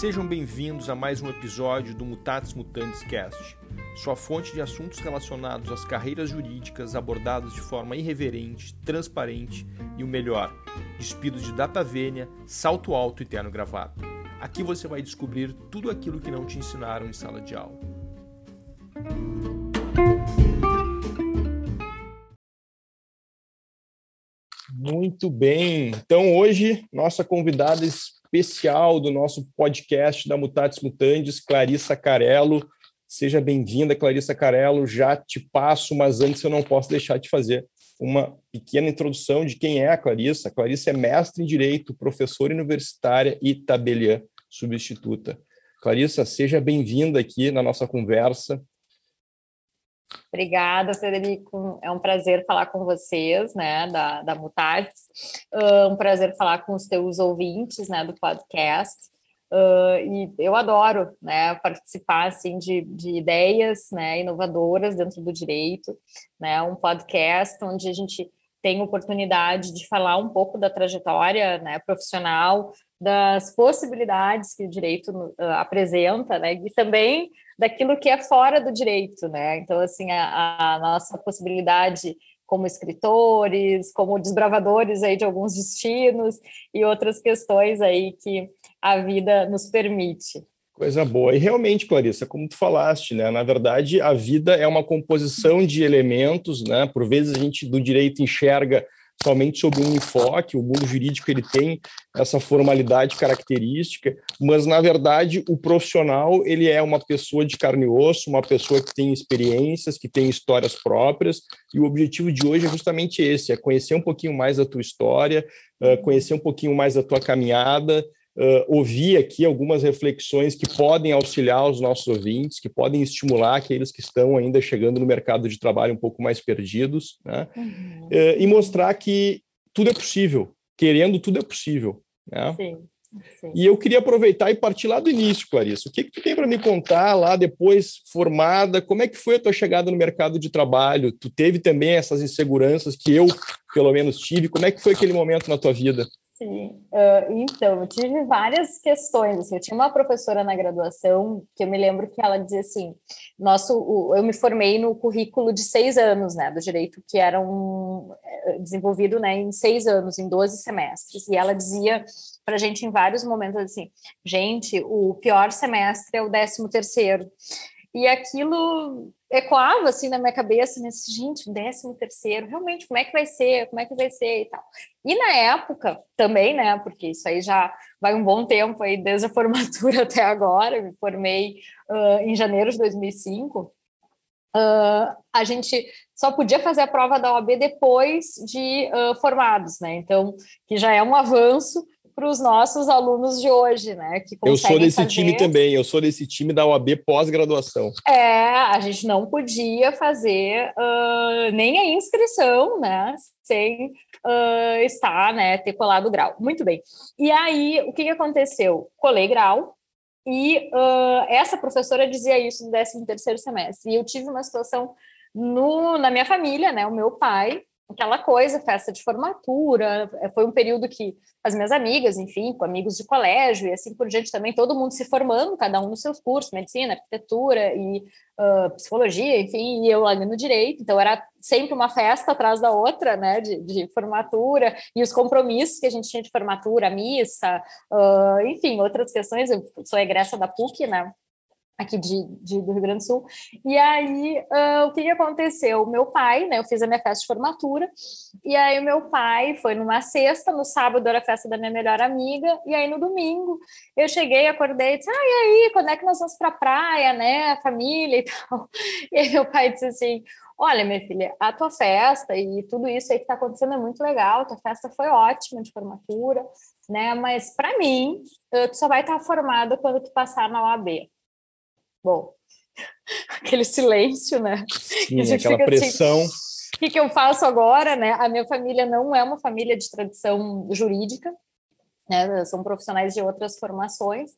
Sejam bem-vindos a mais um episódio do Mutatis Mutandis Cast, sua fonte de assuntos relacionados às carreiras jurídicas abordados de forma irreverente, transparente e o melhor, despidos de data vênia, salto alto e terno gravata. Aqui você vai descobrir tudo aquilo que não te ensinaram em sala de aula. Muito bem. Então, hoje, nossa convidada especial do nosso podcast da Mutatis Mutandis, Clarissa Carello. Seja bem-vinda, Clarissa Carello. Já te passo, mas antes eu não posso deixar de fazer uma pequena introdução de quem é a Clarissa. A Clarissa é mestre em Direito, professora universitária e tabeliã substituta. Clarissa, seja bem-vinda aqui na nossa conversa. Obrigada, Frederico. É um prazer falar com vocês, né, da, da Mutatis. Uh, um prazer falar com os teus ouvintes, né, do podcast. Uh, e eu adoro, né, participar, assim, de, de ideias, né, inovadoras dentro do direito, né, um podcast onde a gente tem oportunidade de falar um pouco da trajetória, né, profissional, das possibilidades que o direito uh, apresenta, né, e também daquilo que é fora do direito, né? Então, assim, a, a nossa possibilidade como escritores, como desbravadores aí de alguns destinos e outras questões aí que a vida nos permite. Coisa boa. E realmente, Clarissa, como tu falaste, né? Na verdade, a vida é uma composição de elementos, né? Por vezes a gente do direito enxerga somente sob um enfoque, o mundo jurídico ele tem essa formalidade característica, mas na verdade o profissional ele é uma pessoa de carne e osso, uma pessoa que tem experiências, que tem histórias próprias, e o objetivo de hoje é justamente esse, é conhecer um pouquinho mais da tua história, conhecer um pouquinho mais da tua caminhada, uh, ouvir aqui algumas reflexões que podem auxiliar os nossos ouvintes, que podem estimular aqueles que estão ainda chegando no mercado de trabalho um pouco mais perdidos, né? Uhum. Uh, e mostrar que tudo é possível, querendo, tudo é possível. Né? Sim. Sim. E eu queria aproveitar e partir lá do início, Clarice. O que, que tu tem para me contar lá depois, formada? Como é que foi a tua chegada no mercado de trabalho? Tu teve também essas inseguranças que eu, pelo menos, tive. Como é que foi aquele momento na tua vida? Sim, uh, então, eu tive várias questões, assim, eu tinha uma professora na graduação, que eu me lembro que ela dizia assim, nosso, o, eu me formei no currículo de seis anos, né, do direito, que era um, eh, desenvolvido, né, em seis anos, em 12 semestres, e ela dizia para a gente em vários momentos assim, gente, o pior semestre é o décimo terceiro, e aquilo ecoava assim na minha cabeça, nesse gente, um décimo terceiro, realmente, como é que vai ser, como é que vai ser? E tal. E na época também, né, porque isso aí já vai um bom tempo aí, desde a formatura até agora, me formei uh, em janeiro de 2005, uh, a gente só podia fazer a prova da OAB depois de uh, formados, né, então, que já é um avanço, para os nossos alunos de hoje, né? Que eu sou desse fazer... time também, eu sou desse time da UAB pós-graduação. É, a gente não podia fazer uh, nem a inscrição, né? Sem uh, estar, né? Ter colado o grau. Muito bem. E aí, o que, que aconteceu? Colei grau, e uh, essa professora dizia isso no 13 terceiro semestre. E eu tive uma situação no, na minha família, né? O meu pai aquela coisa, festa de formatura, é, foi um período que as minhas amigas, enfim, com amigos de colégio e assim por diante também, todo mundo se formando, cada um nos seus cursos, medicina, arquitetura e uh, psicologia, enfim, e eu ali no direito, então era sempre uma festa atrás da outra, né, de, de formatura, e os compromissos que a gente tinha de formatura, missa, uh, enfim, outras questões, eu sou egressa da PUC, né, aqui de, de, do Rio Grande do Sul. E aí, uh, o que, que aconteceu? Meu pai, né, eu fiz a minha festa de formatura, e aí o meu pai foi numa sexta, no sábado era a festa da minha melhor amiga, e aí no domingo eu cheguei, acordei disse, ah, e aí, quando é que nós vamos pra praia, né, a família e tal. E aí meu pai disse assim, olha, minha filha, a tua festa e tudo isso aí que está acontecendo é muito legal, tua festa foi ótima de formatura, né, mas para mim, tu só vai estar formada quando tu passar na OAB. Bom, aquele silêncio, né? Sim, aquela assim, pressão. Assim, o que, que eu faço agora, né? A minha família não é uma família de tradição jurídica, né? São profissionais de outras formações.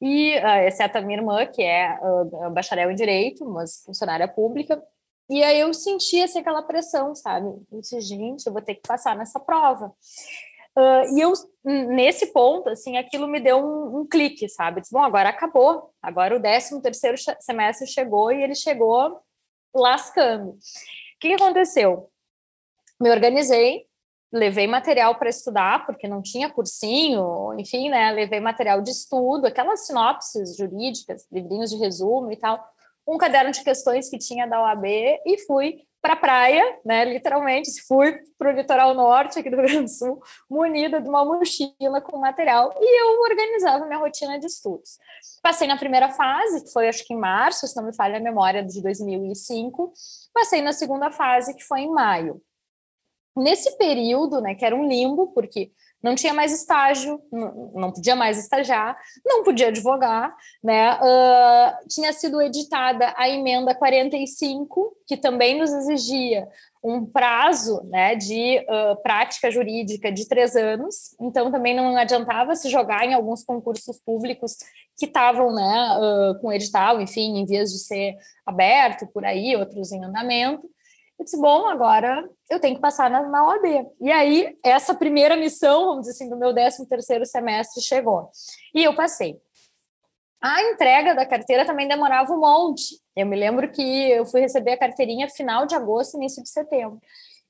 E, uh, exceto a minha irmã, que é uh, bacharel em Direito, mas funcionária pública, e aí eu sentia assim, aquela pressão, sabe? Eu disse, gente, eu vou ter que passar nessa prova. Uh, e eu, nesse ponto, assim, aquilo me deu um, um clique, sabe? Disse, bom, agora acabou, agora o 13 terceiro semestre chegou e ele chegou lascando. O que, que aconteceu? Me organizei, levei material para estudar, porque não tinha cursinho, enfim, né? Levei material de estudo, aquelas sinopses jurídicas, livrinhos de resumo e tal, um caderno de questões que tinha da OAB e fui para a praia, né, literalmente, fui para o litoral norte aqui do Rio Grande do Sul, munida de uma mochila com material, e eu organizava minha rotina de estudos. Passei na primeira fase, que foi acho que em março, se não me falha a memória, de 2005, passei na segunda fase, que foi em maio. Nesse período, né, que era um limbo, porque não tinha mais estágio, não, podia mais estagiar, não podia advogar, né? Uh, tinha sido editada a emenda 45, que também nos exigia um prazo né, de uh, prática jurídica de três anos, então também não adiantava se jogar em alguns concursos públicos que estavam né, uh, com edital, enfim, em vias de ser aberto por aí, outros em andamento. Eu disse, bom, agora eu tenho que passar na, na OAB. E aí, essa primeira missão, vamos dizer assim, do meu 13 terceiro semestre chegou. E eu passei. A entrega da carteira também demorava um monte. Eu me lembro que eu fui receber a carteirinha final de agosto, início de setembro.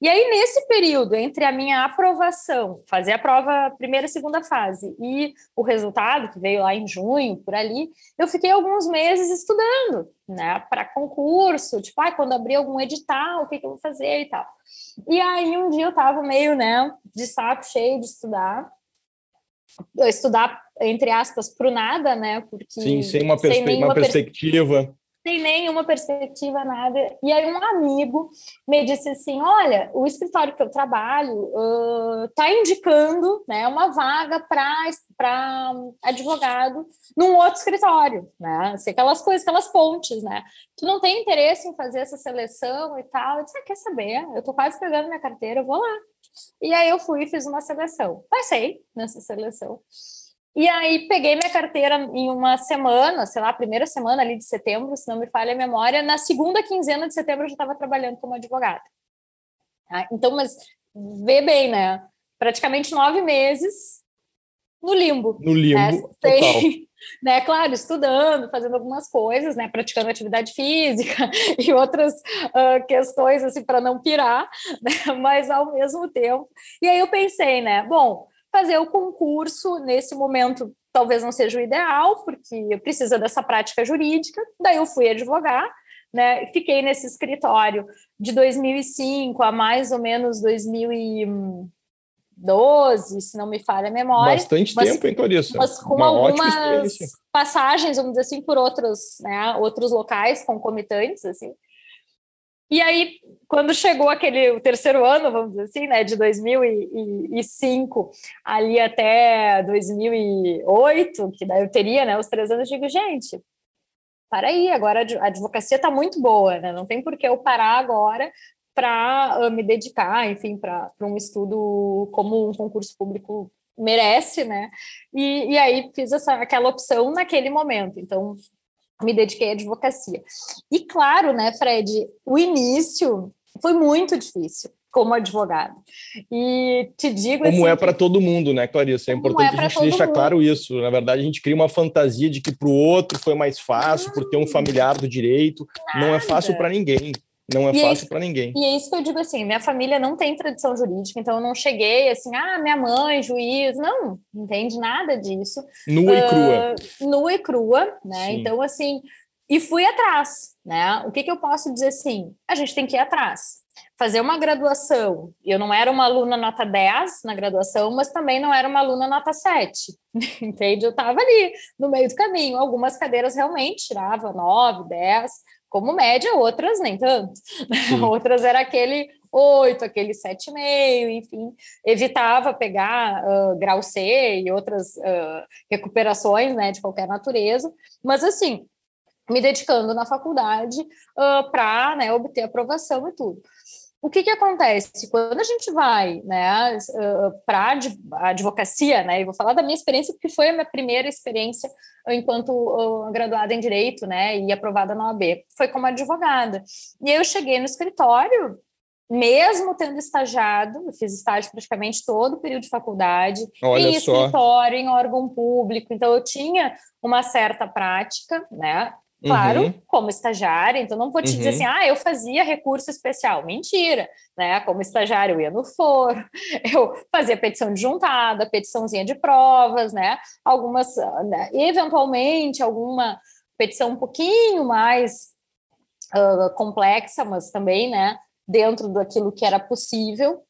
E aí, nesse período, entre a minha aprovação, fazer a prova primeira e segunda fase, e o resultado, que veio lá em junho, por ali, eu fiquei alguns meses estudando, né, para concurso, tipo, ah, quando abrir algum edital, o que, que eu vou fazer e tal. E aí, um dia eu estava meio, né, de saco cheio de estudar, estudar, entre aspas, pro nada, né, porque... Sim, sem uma, perspe uma perspectiva sem nenhuma perspectiva, nada. E aí um amigo me disse assim, olha, o escritório que eu trabalho está uh, indicando né, uma vaga para advogado num outro escritório, né? Assim, aquelas coisas, aquelas pontes, né? Tu não tem interesse em fazer essa seleção e tal? Eu disse, ah, quer saber? Eu estou quase pegando minha carteira, eu vou lá. E aí eu fui e fiz uma seleção. Passei nessa seleção. E aí peguei minha carteira em uma semana, sei lá, primeira semana ali de setembro, se não me falha a memória. Na segunda quinzena de setembro eu já estava trabalhando como advogada. Tá? Então, mas vê bem, né? Praticamente nove meses no limbo. No limbo, né? Sem, né? Claro, estudando, fazendo algumas coisas, né? Praticando atividade física e outras uh, questões, assim, para não pirar, né? Mas ao mesmo tempo. E aí eu pensei, né? Bom, fazer o concurso nesse momento talvez não seja o ideal, porque precisa dessa prática jurídica. Daí eu fui advogar, né? Fiquei nesse escritório de 2005 a mais ou menos 2012, se não me falha a memória. Bastante mas, tempo, hein, Clarissa? Mas com Uma algumas passagens, vamos dizer assim, por outros, né, outros locais concomitantes, assim. E aí, quando chegou aquele o terceiro ano, vamos dizer assim, né, de 2005 ali até 2008, que daí eu teria, né, os três anos, eu digo, gente, para aí, agora a advocacia está muito boa, né, não tem por que eu parar agora para uh, me dedicar, enfim, para um estudo como um concurso público merece, né, e, e aí fiz essa, aquela opção naquele momento, então me dediquei à advocacia. E claro, né, Fred, o início foi muito difícil como advogado. E te digo Como assim, é para todo mundo, né, Clarissa? É importante é que a gente deixe claro isso. Na verdade, a gente cria uma fantasia de que para o outro foi mais fácil, por ter um familiar do direito. Nada. Não é fácil para ninguém. Não é e fácil para ninguém. E é isso que eu digo assim: minha família não tem tradição jurídica, então eu não cheguei assim, ah, minha mãe, juiz. Não, não entende nada disso. Nua uh, e crua. Nua e crua, né? Sim. Então, assim, e fui atrás, né? O que, que eu posso dizer assim? A gente tem que ir atrás. Fazer uma graduação. Eu não era uma aluna nota 10 na graduação, mas também não era uma aluna nota 7. Entende? Eu estava ali, no meio do caminho. Algumas cadeiras realmente tirava 9, 10 como média, outras nem tanto. outras era aquele 8, aquele 7,5, enfim, evitava pegar uh, grau C e outras uh, recuperações né, de qualquer natureza, mas assim, me dedicando na faculdade uh, para né, obter aprovação e tudo o que, que acontece? Quando a gente vai né, para a advocacia, né, e vou falar da minha experiência, porque foi a minha primeira experiência enquanto uh, graduada em Direito né, e aprovada na OAB, foi como advogada. E eu cheguei no escritório mesmo tendo estagiado, eu fiz estágio praticamente todo o período de faculdade, Olha em só. escritório, em órgão público, então eu tinha uma certa prática, né? Claro, Uhum. como estagiária, então não vou te dizer Uhum. assim, ah, eu fazia recurso especial. Mentira, né? Como estagiária, eu ia no foro, eu fazia petição de juntada, petiçãozinha de provas, né? Algumas, né? eventualmente, alguma petição um pouquinho mais ah, complexa, mas também, né? Dentro daquilo que era possível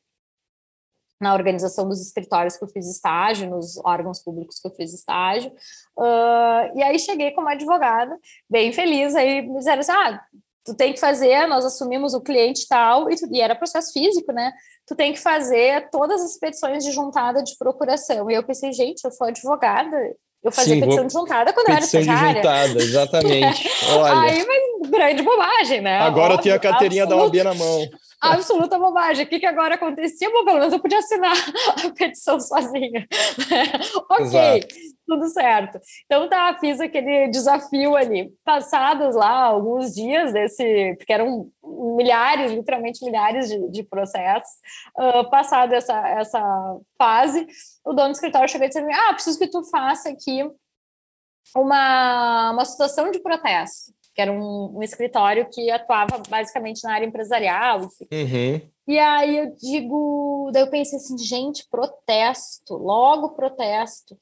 na organização dos escritórios que eu fiz estágio, nos órgãos públicos que eu fiz estágio. Ah, e aí cheguei como advogada, bem feliz, aí me disseram assim, ah, tu tem que fazer, nós assumimos o cliente tal, e, tu- e era processo físico, né? Tu tem que fazer todas as petições de juntada de procuração. E eu pensei, gente, eu sou advogada, eu fazia Sim, petição de juntada quando Petição eu de era estagiária. juntada, exatamente. Olha, Aí, mas grande bobagem, né? agora eu tenho a Óbvio, carteirinha da OAB na mão. Absoluta bobagem. O que, que agora acontecia? Bom, pelo menos eu podia assinar a petição sozinha. ok, Exato. tudo certo. Então tá, fiz aquele desafio ali. Passados lá alguns dias desse, porque eram milhares, literalmente milhares de, de processos, uh, passado essa, essa fase, o dono do escritório chegou e disse ah, preciso que tu faça aqui uma, uma situação de protesto que era um, um, escritório que atuava basicamente na área empresarial. Enfim. Uhum. E aí eu digo, daí eu pensei assim, gente, protesto, logo protesto,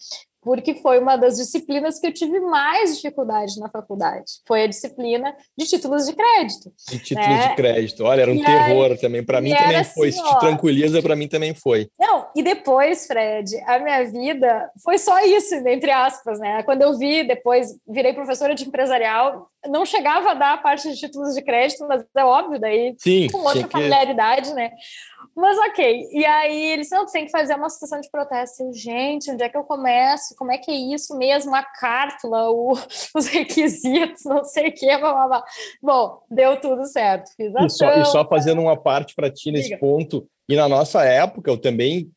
porque foi uma das disciplinas que eu tive mais dificuldade na faculdade. Foi a disciplina de títulos de crédito. De títulos né? de crédito. Olha, era um e terror aí, também. Para mim também foi. Assim, Se te tranquiliza, para mim também foi. Não, e depois, Fred, a minha vida foi só isso, entre aspas, né? Quando eu vi, depois virei professora de empresarial, não chegava a dar a parte de títulos de crédito, mas é óbvio, daí Sim, com outra familiaridade, que... né? Mas ok. E aí eles não, tem que fazer uma situação de protesto. Eu, gente, onde é que eu começo? Como é que é isso mesmo? A cártula, o, os requisitos, não sei o que, blá, blá, blá. Bom, deu tudo certo. Fiz e, só, e só fazendo uma parte para ti nesse Diga. ponto, e na nossa época, eu também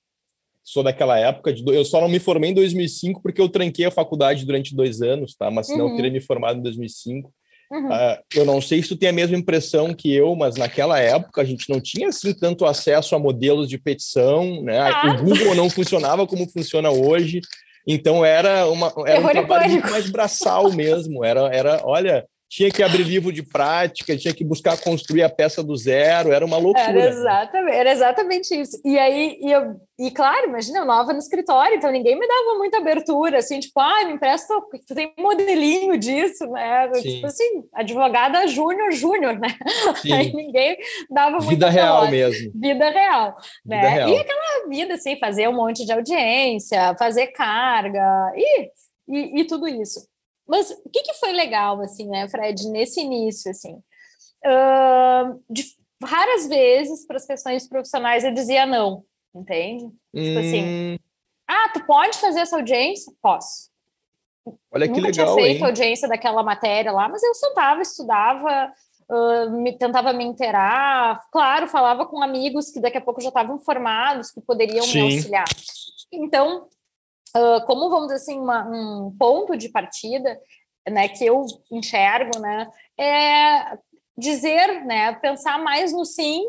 sou daquela época, de, eu só não me formei em 2005 porque eu tranquei a faculdade durante dois anos, tá? Mas senão uhum. eu teria me formado em 2005. Uhum. Uh, eu não sei se tu tem a mesma impressão que eu, mas naquela época a gente não tinha assim tanto acesso a modelos de petição, né? Ah. O Google não funcionava como funciona hoje, então era uma era um trabalho muito mais braçal mesmo. Era, era, olha, tinha que abrir livro de prática, tinha que buscar construir a peça do zero, era uma loucura. Era exatamente, era exatamente isso. E aí, e, eu, e claro, imagina, eu nova no escritório, então ninguém me dava muita abertura, assim, tipo, ah, me empresta, tu tem um modelinho disso, né? Sim. Tipo assim, advogada júnior, júnior, né? Sim. Aí ninguém dava muita Vida real mesmo. Vida real, né? Vida real. E aquela vida, assim, fazer um monte de audiência, fazer carga, e, e, e tudo isso. Mas o que, que foi legal, assim, né, Fred, nesse início, assim? Uh, de raras vezes, para as questões profissionais, eu dizia não, entende? Hum... Tipo assim, ah, tu pode fazer essa audiência? Posso. Olha que Nunca legal, tinha feito hein? audiência daquela matéria lá, mas eu sentava, estudava, uh, me, tentava me inteirar, claro, falava com amigos que daqui a pouco já estavam formados, que poderiam Sim. me auxiliar. Então, uh, como vamos dizer assim, uma, um ponto de partida, né, que eu enxergo, né, é dizer, né, pensar mais no sim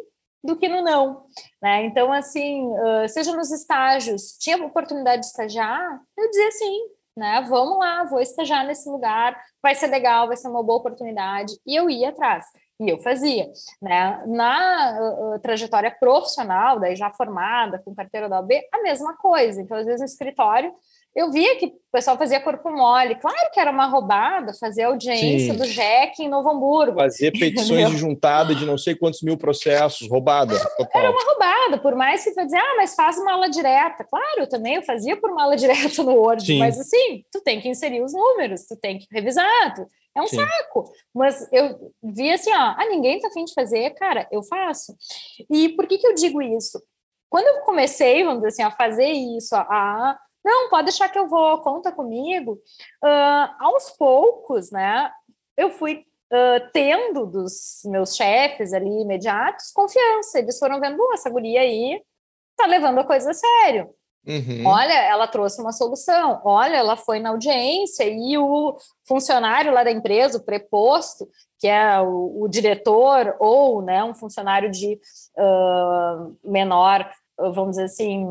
do que no não, né? Então, assim, uh, seja nos estágios, tinha oportunidade de estagiar, eu dizia sim, né? Vamos lá, vou estagiar nesse lugar, vai ser legal, vai ser uma boa oportunidade, e eu ia atrás. E eu fazia, né? Na uh, trajetória profissional, daí já formada, com carteira da OAB, a mesma coisa. Então, às vezes, no escritório, eu via que o pessoal fazia corpo mole. Claro que era uma roubada fazer audiência Sim. do JEC em Novo Hamburgo. Fazer petições de juntada de não sei quantos mil processos, roubada. total. Era uma roubada, por mais que tu dizer, ah, mas faz uma aula direta. Claro, eu também eu fazia por uma aula direta no Word, Sim. mas assim, tu tem que inserir os números, tu tem que revisar, tu... é um Sim. saco. Mas eu vi assim, ó, ah, ninguém tá afim de fazer, cara, eu faço. E por que que eu digo isso? Quando eu comecei, vamos dizer assim, a fazer isso, a não, pode deixar que eu vou, conta comigo. Uh, aos poucos, né, eu fui uh, tendo dos meus chefes ali imediatos confiança. Eles foram vendo, essa guria aí tá levando a coisa a sério, Uhum. Olha, ela trouxe uma solução. Olha, ela foi na audiência e o funcionário lá da empresa, o preposto, que é o, o diretor ou né, um funcionário de uh, menor, vamos dizer assim,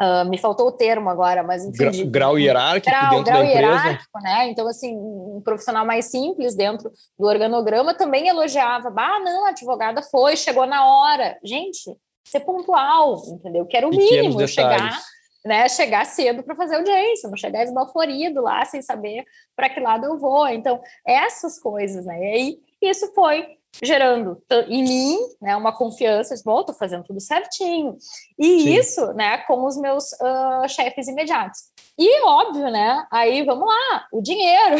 Uh, me faltou o termo agora, mas enfim. Gra de, grau hierárquico grau, dentro grau da empresa. hierárquico, né? Então, assim, um profissional mais simples dentro do organograma também elogiava. Ah, não, a advogada foi, chegou na hora. Gente, ser pontual, entendeu? Que era o Pequenos mínimo, detalhes. chegar, né? Chegar cedo para fazer audiência, não chegar esbalforido lá sem saber para que lado eu vou. Então, essas coisas, né? E aí, isso foi gerando em mim né, uma confiança, bom, estou fazendo tudo certinho. E Sim. isso né, com os meus uh, chefes imediatos. E óbvio, né? Aí vamos lá, o dinheiro.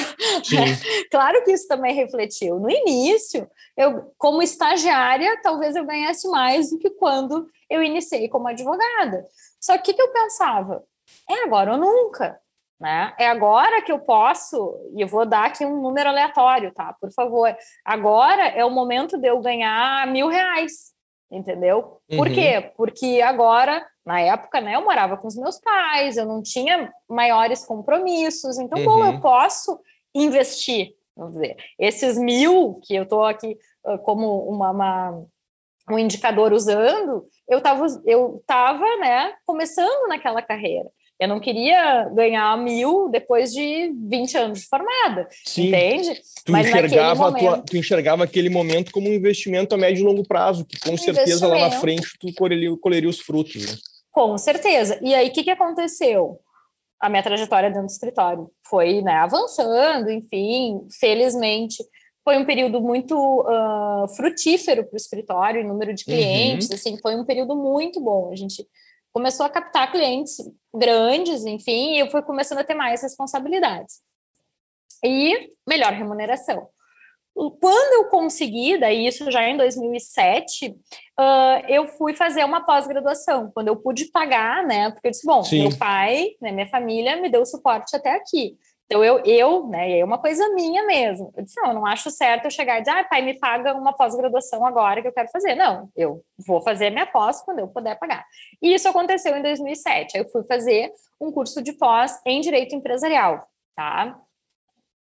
claro que isso também refletiu. No início, eu, como estagiária, talvez eu ganhasse mais do que quando eu iniciei como advogada. Só que o que eu pensava? É agora ou nunca. Né? É agora que eu posso, e eu vou dar aqui um número aleatório, tá? Por favor. Agora é o momento de eu ganhar mil reais, entendeu? Por uhum. quê? Porque agora, na época, né, eu morava com os meus pais, eu não tinha maiores compromissos, então, uhum. bom, eu posso investir, vamos dizer. Esses mil que eu estou aqui uh, como uma, uma, um indicador usando, eu estava eu tava, né, começando naquela carreira. Eu não queria ganhar mil depois de 20 anos de formada, Sim. entende? Tu Mas enxergava, momento... tua, tu enxergava aquele momento como um investimento a médio e longo prazo, que com certeza lá na frente tu colheria, colheria os frutos. Né? Com certeza. E aí, o que, que aconteceu? A minha trajetória dentro do escritório foi né, avançando, enfim, felizmente foi um período muito uh, frutífero para o escritório, em número de uhum. clientes, uhum. assim, foi um período muito bom. A gente começou a captar clientes grandes, enfim, e eu fui começando a ter mais responsabilidades. E melhor remuneração. Quando eu consegui, daí isso já em 2007, uh, eu fui fazer uma pós-graduação, quando eu pude pagar, né? Porque eu disse, bom, Sim. meu pai, né, minha família me deu suporte até aqui. Então, eu, eu né, é uma coisa minha mesmo. Eu disse, não, eu não acho certo eu chegar e dizer, ah, pai, me paga uma pós-graduação agora que eu quero fazer. Não, eu vou fazer minha pós quando eu puder pagar. E isso aconteceu em 2007. Aí eu fui fazer um curso de pós em Direito Empresarial, tá?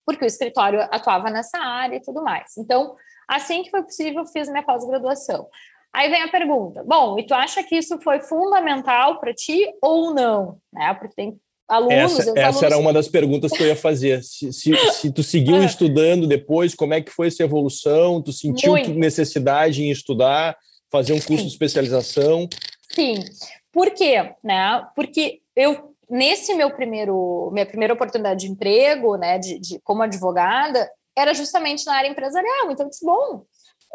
Porque o escritório atuava nessa área e tudo mais. Então, assim que foi possível, eu fiz minha pós-graduação. Aí vem a pergunta: bom, e tu acha que isso foi fundamental para ti ou não? Né? Porque tem alunos. Essa, essa alunos... era uma das perguntas que eu ia fazer. Se, se, se tu seguiu é. estudando depois, como é que foi essa evolução? Tu sentiu Muito. necessidade em estudar, fazer um curso Sim. de especialização? Sim. Por quê? Né? Porque eu nesse meu primeiro minha primeira oportunidade de emprego, né, de, de como advogada, era justamente na área empresarial. Então, eu disse, bom,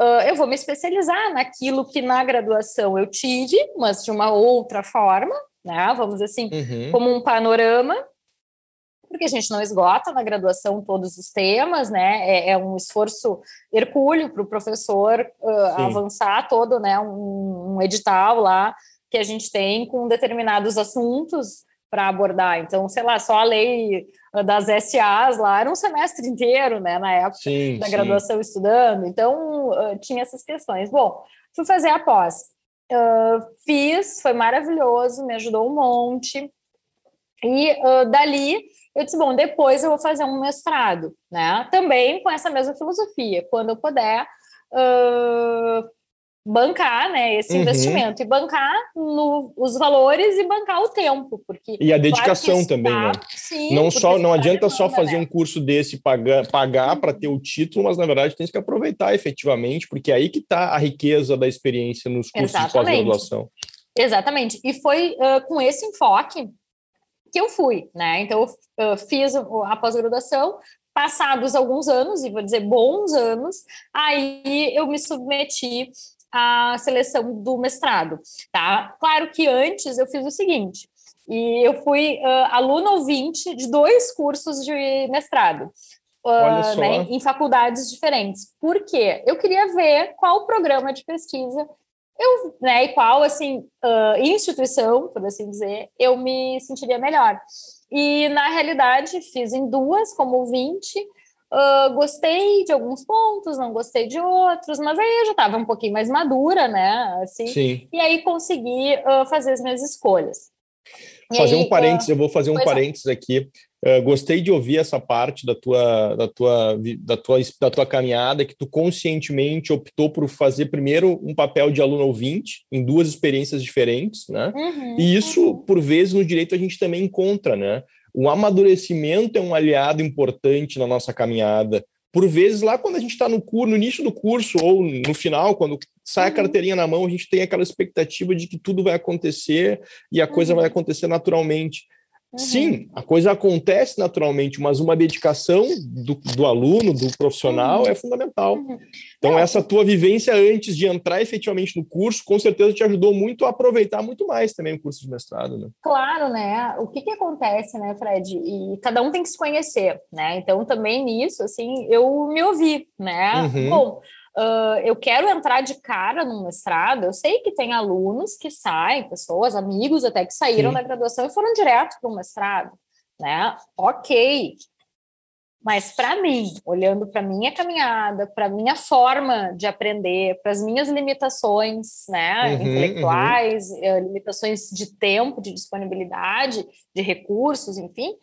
uh, eu vou me especializar naquilo que na graduação eu tive, mas de uma outra forma, né? Vamos dizer assim, uhum. como um panorama, porque a gente não esgota na graduação todos os temas, né? É, é um esforço hercúleo para o professor uh, avançar todo, né? Um, um edital lá que a gente tem com determinados assuntos para abordar. Então, sei lá, só a lei das SAs lá era um semestre inteiro, né, na época sim, da graduação sim. estudando. Então, tinha essas questões. Bom, fui fazer a pós. Uh, fiz, foi maravilhoso, me ajudou um monte. E uh, dali eu disse: bom, depois eu vou fazer um mestrado, né? Também com essa mesma filosofia. Quando eu puder, uh, bancar né, esse uhum. investimento e bancar no, os valores e bancar o tempo, porque e a dedicação claro também, né? Sim, não só não adianta só fazer né? um curso desse pagar pagar para ter o título, mas na verdade tem que aproveitar efetivamente, porque é aí que está a riqueza da experiência nos cursos Exatamente. de pós-graduação. Exatamente. E foi uh, com esse enfoque que eu fui, né? Então eu uh, fiz a pós-graduação, passados alguns anos, e vou dizer bons anos, aí eu me submeti a seleção do mestrado, tá? Claro que antes eu fiz o seguinte, e eu fui uh, aluno ouvinte de dois cursos de mestrado. Uh, né, em faculdades diferentes. Por quê? Eu queria ver qual programa de pesquisa eu, né, e qual assim uh, instituição, por assim dizer, eu me sentiria melhor. E na realidade fiz em duas como ouvinte Uh, gostei de alguns pontos, não gostei de outros, mas aí eu já estava um pouquinho mais madura, né? Assim, Sim. E aí consegui uh, fazer as minhas escolhas. fazer aí, um parênteses, uh, eu vou fazer um é. parênteses é. aqui. Gostei de ouvir essa parte da tua, da, tua, da, tua, da tua caminhada, que tu conscientemente optou por fazer primeiro um papel de aluno ouvinte, em duas experiências diferentes, né? Uhum, e isso, uhum. por vezes, no direito a gente também encontra, né? O amadurecimento é um aliado importante na nossa caminhada. Por vezes, lá quando a gente está no, no início do curso ou no final, quando sai a uhum. carteirinha na mão, a gente tem aquela expectativa de que tudo vai acontecer e a coisa vai acontecer naturalmente. Uhum. Sim, a coisa acontece naturalmente, mas uma dedicação do, do aluno, do profissional, uhum. é fundamental. Uhum. Então, essa tua vivência antes de entrar efetivamente no curso, com certeza te ajudou muito a aproveitar muito mais também o curso de mestrado, né? Claro, né? O que, que acontece, né, Fred? E cada um tem que se conhecer, né? Então, também nisso, assim, eu me ouvi, né? Uhum. Bom, Uh, eu quero entrar de cara no mestrado, eu sei que tem alunos que saem, pessoas, amigos até que saíram Sim. da graduação e foram direto para o mestrado, né? Ok. Mas para mim, olhando para minha caminhada, para minha forma de aprender, para as minhas limitações, né, uhum, intelectuais, uhum. Limitações de tempo, de disponibilidade, de recursos, enfim,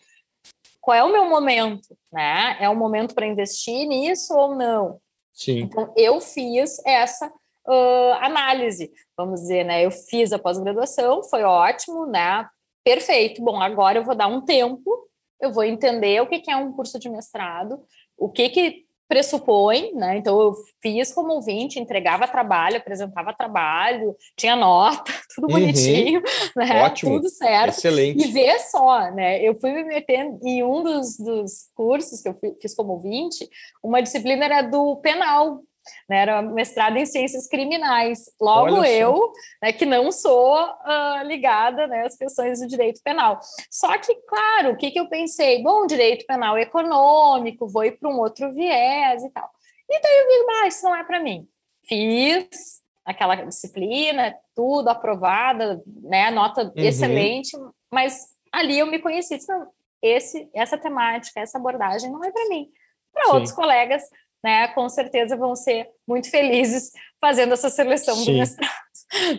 qual é o meu momento, né? É o momento para investir nisso ou não? Sim. Então, eu fiz essa uh, análise, vamos dizer, né? Eu fiz a pós-graduação, foi ótimo, né? Perfeito. Bom, agora eu vou dar um tempo, eu vou entender o que, que é um curso de mestrado, o que, que pressupõe, né? Então eu fiz como ouvinte, entregava trabalho, apresentava trabalho, tinha nota, tudo uhum. bonitinho, né? Ótimo. Tudo certo. Excelente. E ver só, né? Eu fui me metendo em um dos, dos cursos que eu fiz como ouvinte, uma disciplina era do penal, né, era mestrado em ciências criminais. Logo eu, né, que não sou uh, ligada né, às questões do direito penal. Só que, claro, o que, que eu pensei? Bom, direito penal econômico, vou ir para um outro viés e tal. E daí eu vi, ah, isso não é para mim. Fiz aquela disciplina, tudo aprovada, né, nota uhum. excelente, mas ali eu me conheci, disse, não, esse, essa temática, essa abordagem não é para mim. Para outros colegas, né, com certeza vão ser muito felizes fazendo essa seleção Sim. do mestrado.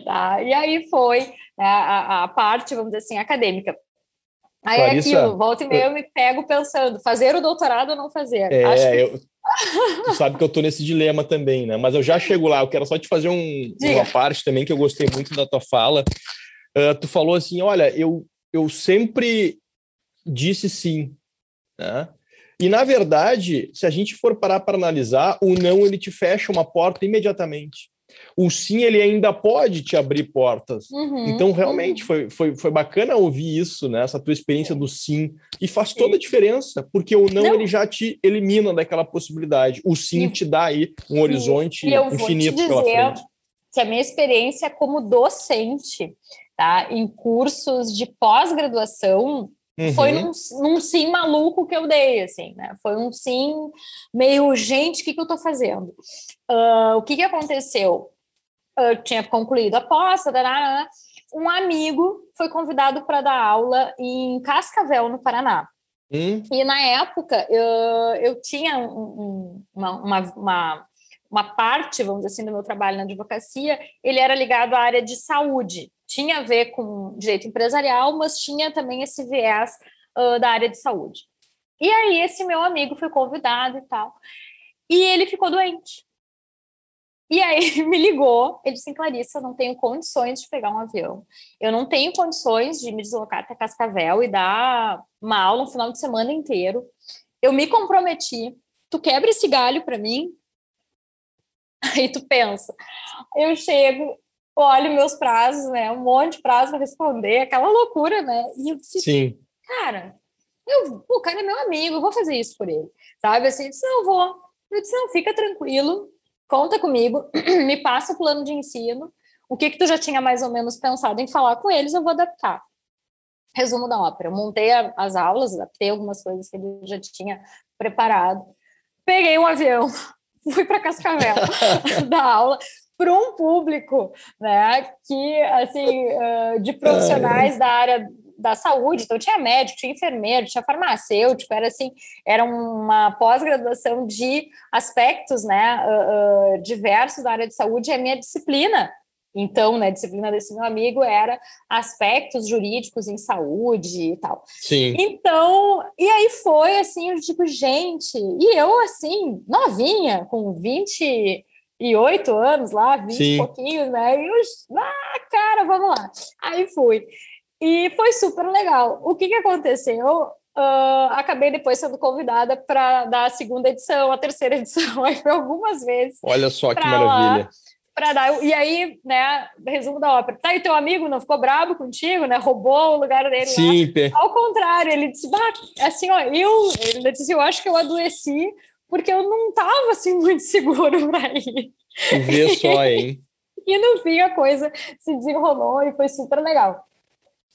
Tá? E aí foi né, a, a, parte, vamos dizer assim, acadêmica. Aí é Clarissa, é aquilo, volta e meia eu me pego pensando, fazer o doutorado ou não fazer? É, que... eu, tu sabe que eu estou nesse dilema também, né? Mas eu já chego lá, eu quero só te fazer um, uma parte também que eu gostei muito da tua fala. Uh, tu falou assim, olha, eu, eu sempre disse sim, né? E, na verdade, se a gente for parar para analisar, o não ele te fecha uma porta imediatamente. O sim, ele ainda pode te abrir portas. Uhum, então, realmente, uhum. foi, foi, foi bacana ouvir isso, né? Essa tua experiência do sim. E faz toda a diferença, porque o não, não. ele já te elimina daquela possibilidade. O sim e, te dá aí um horizonte e eu infinito vou te pela frente. Que a minha experiência como docente, tá? Em cursos de pós-graduação, Uhum. Foi num, num, sim maluco que eu dei, assim, né? Foi um sim meio, gente, o que, que eu tô fazendo? Uh, o que, que aconteceu? Eu tinha concluído a posta, um amigo foi convidado para dar aula em Cascavel, no Paraná. Hum. E na época eu, eu tinha um, uma, uma, uma, uma parte, vamos dizer assim, do meu trabalho na advocacia, ele era ligado à área de saúde tinha a ver com direito empresarial, mas tinha também esse viés uh, da área de saúde. E aí esse meu amigo foi convidado e tal, e ele ficou doente. E aí me ligou, ele disse, Clarissa, eu não tenho condições de pegar um avião, eu não tenho condições de me deslocar até Cascavel e dar uma aula um final de semana inteiro. Eu me comprometi, tu quebra esse galho para mim? Aí tu pensa, eu chego, olho meus prazos, né? Um monte de prazo para responder, aquela loucura, né? E eu disse, Sim. cara, eu, o cara é meu amigo, eu vou fazer isso por ele, sabe? Assim, eu disse, não, vou. Eu disse, não, fica tranquilo, conta comigo, me passa o plano de ensino, o que que tu já tinha mais ou menos pensado em falar com eles, eu vou adaptar. Resumo da ópera, eu montei a, as aulas, adaptei algumas coisas que ele já tinha preparado, peguei um avião, fui para Cascavel dar aula, para um público, né, que assim de profissionais da área da saúde, então tinha médico, tinha enfermeiro, tinha farmacêutico, era assim, era uma pós-graduação de aspectos, né, uh, uh, diversos da área de saúde, a minha disciplina então, né, a disciplina desse meu amigo era aspectos jurídicos em saúde e tal. Sim. Então, e aí foi assim, eu tipo, gente, e eu assim, novinha, com 28 anos lá, 20 Sim. pouquinhos, né? E eu, ah, cara, vamos lá. Aí fui. E foi super legal. O que, que aconteceu? Uh, acabei depois sendo convidada para dar a segunda edição, a terceira edição, aí foi algumas vezes. Olha só que maravilha. Para dar, e aí, né, resumo da ópera. Tá, e teu amigo não ficou bravo contigo, né? Roubou o lugar dele Sim, lá. Ao contrário, ele disse, assim, ó, eu, ele disse, eu acho que eu adoeci porque eu não estava assim muito seguro para ir. Vê só, hein? e no fim a coisa se desenrolou e foi super legal.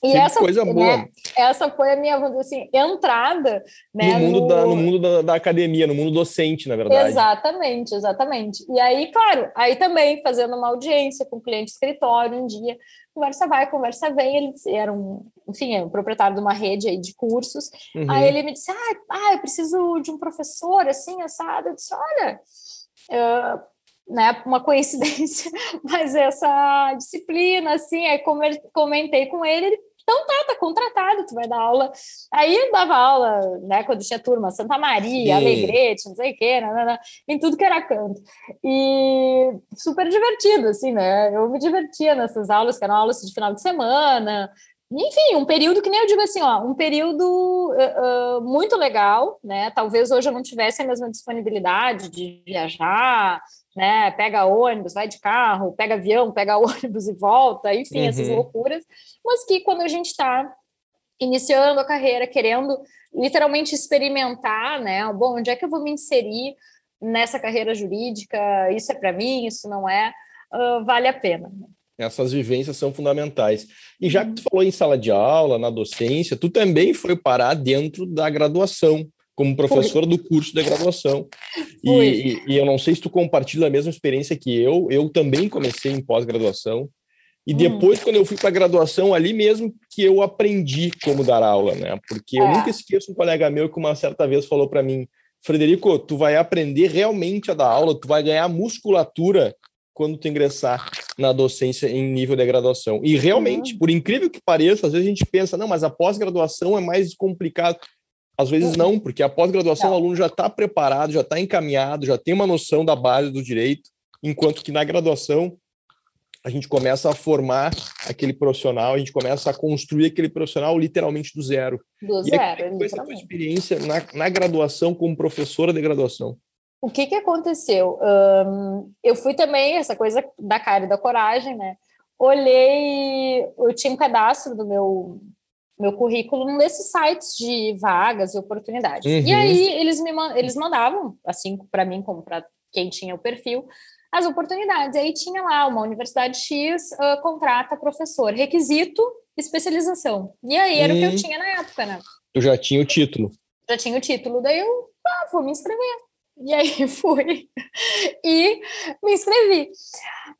E essa, coisa né, boa. essa foi a minha, assim, entrada né, no mundo, no... Da, no mundo da, da, academia, no mundo docente, na verdade. Exatamente, exatamente. E aí, claro, aí também fazendo uma audiência com o cliente escritório um dia, conversa vai, conversa vem, ele era um, enfim, é um proprietário de uma rede aí de cursos, uhum. aí ele me disse, ah, ah, eu preciso de um professor, assim, assado, eu disse, olha... Uh, né, uma coincidência, mas essa disciplina, assim, aí comentei com ele, ele então tá, tá contratado, tu vai dar aula. Aí dava aula, né, quando tinha turma, Santa Maria, Sim. Alegrete, não sei o quê, né, né, né, em tudo que era canto. E super divertido, assim, né? Eu me divertia nessas aulas, que eram aulas de final de semana. Enfim, um período que nem eu digo assim, ó, um período uh, uh, muito legal, né? Talvez hoje eu não tivesse a mesma disponibilidade de viajar, né? Pega ônibus, vai de carro, pega avião, pega ônibus e volta, enfim, uhum. essas loucuras. Mas que quando a gente está iniciando a carreira, querendo literalmente experimentar, né? Bom, onde é que eu vou me inserir nessa carreira jurídica? Isso é para mim, isso não é? Uh, vale a pena. Essas vivências são fundamentais. E já que tu falou em sala de aula, na docência, tu também foi parar dentro da graduação como professora do curso de graduação. E, e, e, eu não sei se tu compartilha a mesma experiência que eu, eu também comecei em pós-graduação. E hum. depois, hum. quando eu fui para a graduação, ali mesmo que eu aprendi como dar aula, né? Porque é. eu nunca esqueço um colega meu que uma certa vez falou para mim, Frederico, tu vai aprender realmente a dar aula, tu vai ganhar musculatura quando tu ingressar na docência em nível de graduação. E realmente, uhum. por incrível que pareça, às vezes a gente pensa, não, mas a pós-graduação é mais complicado. Às vezes não, porque a pós-graduação o aluno já está preparado, já está encaminhado, já tem uma noção da base do direito, enquanto que na graduação a gente começa a formar aquele profissional, a gente começa a construir aquele profissional literalmente do zero. Do e zero, aí, foi a tua experiência na, na graduação como professora de graduação? O que que aconteceu? Um, eu fui também, essa coisa da cara e da coragem, né? Olhei, eu tinha um cadastro do meu meu currículo num desses sites de vagas e oportunidades. Uhum. E aí eles me eles mandavam, assim para mim como para quem tinha o perfil, as oportunidades. E aí tinha lá uma universidade X uh, contrata professor, requisito especialização. E aí era uhum. o que eu uhum. tinha na época, né? Tu já tinha o título. Já tinha o título, daí eu ah, vou me inscrever. E aí fui e me inscrevi.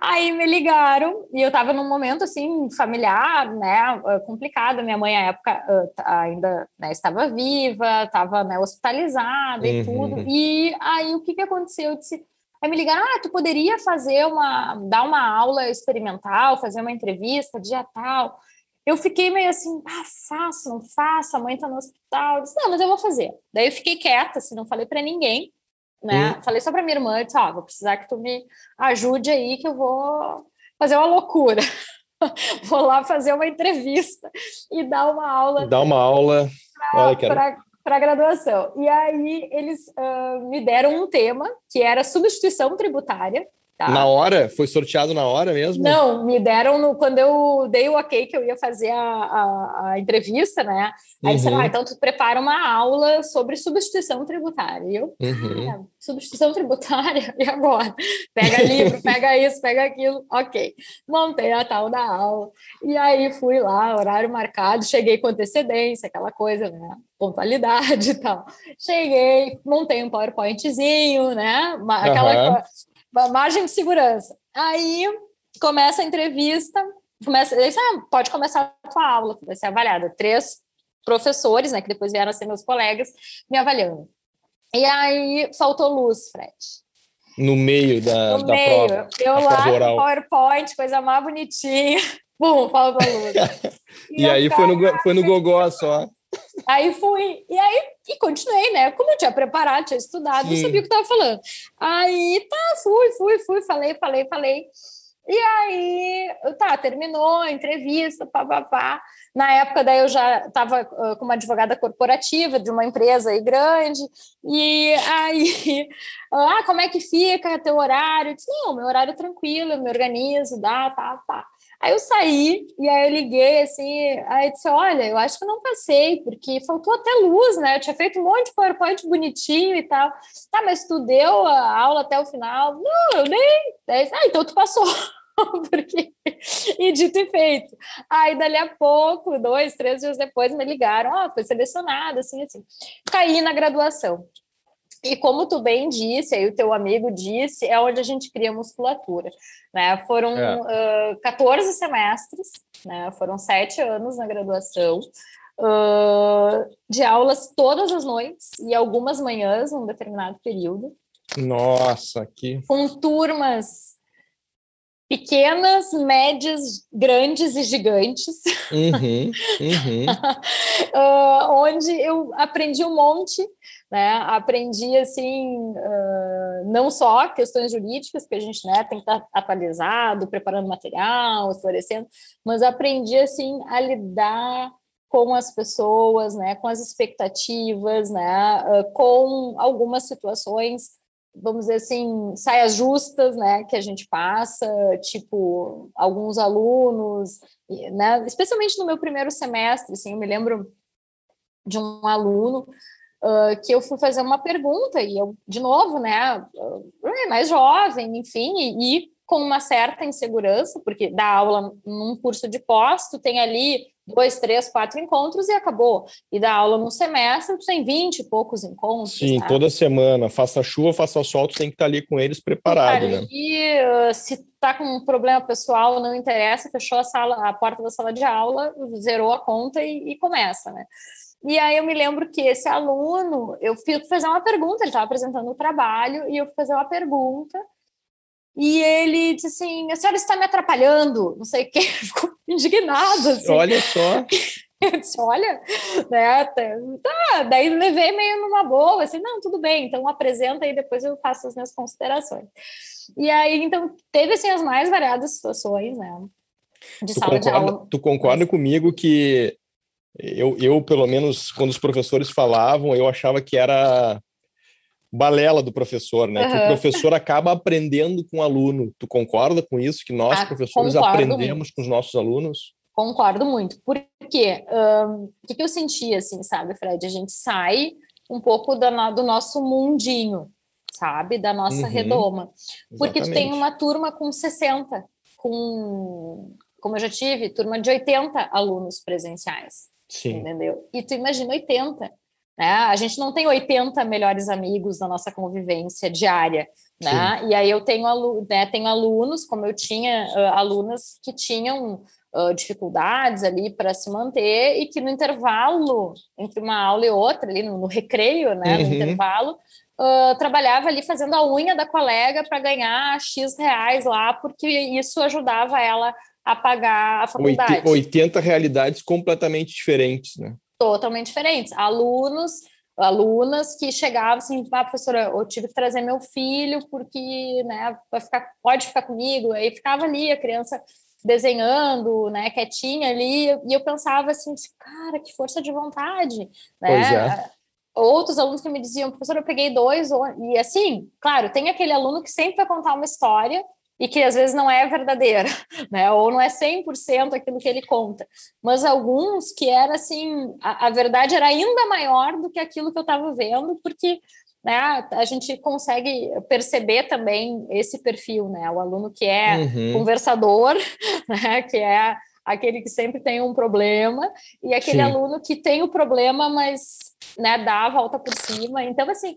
Aí me ligaram e eu estava num momento assim familiar, né, ah, complicado. Minha mãe à época ah, ainda né, estava viva, estava né, hospitalizada e uhum. tudo. E aí o que que aconteceu? Eu disse, aí me ligaram, ah, tu poderia fazer uma, dar uma aula experimental, fazer uma entrevista dia tal. Eu fiquei meio assim, ah, faço, não faço, a mãe está no hospital. Eu disse, não, mas eu vou fazer. Daí eu fiquei quieta, assim, não falei para ninguém né? Hum. Falei só para minha irmã, disse, ah, vou precisar que tu me ajude aí que eu vou fazer uma loucura. vou lá fazer uma entrevista e dar uma aula. Dar uma aula. Para a graduação. E aí eles uh, me deram um tema que era substituição tributária. Tá. Na hora? Foi sorteado na hora mesmo? Não, me deram no, quando eu dei o ok que eu ia fazer a, a, a entrevista, né? Aí uhum. disseram, ah, então tu prepara uma aula sobre substituição tributária. E eu, uhum. ah, substituição tributária? E agora? Pega livro, pega isso, pega aquilo. Ok. Montei a tal da aula. E aí fui lá, horário marcado, cheguei com antecedência, aquela coisa, né? Pontualidade e tal. Cheguei, montei um PowerPointzinho, né? Aquela uhum margem de segurança. Aí começa a entrevista, começa, ah, pode começar a tua aula, vai ser avaliada. Três professores, né, que depois vieram a ser meus colegas, me avaliando. E aí faltou luz, Fred. No meio da, no da meio. prova. Eu lá no PowerPoint, coisa mais bonitinha. Bum, a luz. E, e aí foi no, foi no gogó só. Aí fui, e aí e continuei, né? Como eu tinha preparado, tinha estudado, Sim. eu sabia o que estava falando. Aí tá, fui, fui, fui, falei, falei, falei. E aí, tá, terminou a entrevista, papapá. Na época, daí eu já estava uh, como advogada corporativa de uma empresa aí grande. E aí, ah, como é que fica teu horário? Eu disse, não, meu horário é tranquilo, eu me organizo, dá, tá, tá. Aí eu saí e aí eu liguei assim, aí disse, olha, eu acho que eu não passei, porque faltou até luz, né? Eu tinha feito um monte de PowerPoint bonitinho e tal. Tá, mas tu deu a aula até o final? Não, eu nem. ah, então tu passou. porque e dito e feito. Aí, dali a pouco, dois, três dias depois, me ligaram: Ó, oh, foi selecionado, assim, assim. Caí na graduação. E como tu bem disse, aí o teu amigo disse, é onde a gente cria musculatura. Né? Foram é. uh, 14 semestres, né? foram sete anos na graduação, uh, de aulas todas as noites e algumas manhãs, num determinado período. Nossa, que. Com turmas pequenas, médias, grandes e gigantes, uhum, uhum. uh, onde eu aprendi um monte, né? Aprendi assim, uh, não só questões jurídicas, que a gente né, tem que estar atualizado, preparando material, esclarecendo, mas aprendi assim a lidar com as pessoas, né, com as expectativas, né, uh, com algumas situações vamos dizer assim, saias justas, né, que a gente passa, tipo, alguns alunos, né, especialmente no meu primeiro semestre, assim, eu me lembro de um aluno uh, que eu fui fazer uma pergunta, e eu, de novo, né, uh, mais jovem, enfim, e, e com uma certa insegurança, porque dá aula num curso de pós, tu tem ali dois, três, quatro encontros e acabou. E dá aula num semestre, tu tem vinte e poucos encontros. Sim, tá? toda semana, faça chuva, faça sol, tu tem que estar ali com eles preparado, tá né? E uh, se tá com um problema pessoal, não interessa, fechou a sala, a porta da sala de aula, zerou a conta e, e começa, né? E aí eu me lembro que esse aluno, eu fui fazer uma pergunta, ele estava apresentando o trabalho, e eu fui fazer uma pergunta, e ele disse assim: a senhora está me atrapalhando, não sei o quê, ficou indignado. Assim. Olha só. Eu disse, olha, né, tá, tá, daí levei meio numa boa, assim, não, tudo bem, então apresenta e depois eu faço as minhas considerações. E aí, então, teve, assim, as mais variadas situações, né, de tu sala concorda, de aula. Tu concorda comigo que eu, eu, pelo menos, quando os professores falavam, eu achava que era balela do professor, né? Uhum. Que o professor acaba aprendendo com o aluno. Tu concorda com isso? Que nós, ah, professores, aprendemos muito. com os nossos alunos? Concordo muito. Porque um, o que, que eu senti, assim, sabe, Fred? A gente sai um pouco da, do nosso mundinho, sabe? Da nossa uhum. redoma. Porque Exatamente. tu tem uma turma com 60, com, como eu já tive, turma de 80 alunos presenciais. Sim. Entendeu? E tu imagina 80 né? A gente não tem 80 melhores amigos na nossa convivência diária. Né? E aí eu tenho, né, tenho alunos, como eu tinha uh, alunas que tinham uh, dificuldades ali para se manter e que no intervalo entre uma aula e outra, ali no, no recreio, né, uhum. no intervalo, uh, trabalhava ali fazendo a unha da colega para ganhar X reais lá, porque isso ajudava ela a pagar a faculdade. 80 realidades completamente diferentes, né? totalmente diferentes. Alunos, alunas que chegavam assim, ah, professora, eu tive que trazer meu filho porque, né, vai ficar, pode ficar comigo. Aí ficava ali a criança desenhando, né, quietinha ali, e eu pensava assim, cara, que força de vontade, né? Pois é. Outros alunos que me diziam, professora, eu peguei dois, e assim, claro, tem aquele aluno que sempre vai contar uma história e que às vezes não é verdadeira, né? Ou não é 100% aquilo que ele conta. Mas alguns que era assim, a, a verdade era ainda maior do que aquilo que eu estava vendo, porque né, a gente consegue perceber também esse perfil, né? O aluno que é uhum. conversador, né? Que é aquele que sempre tem um problema, e aquele Sim. aluno que tem o problema, mas né, dá a volta por cima. Então, assim,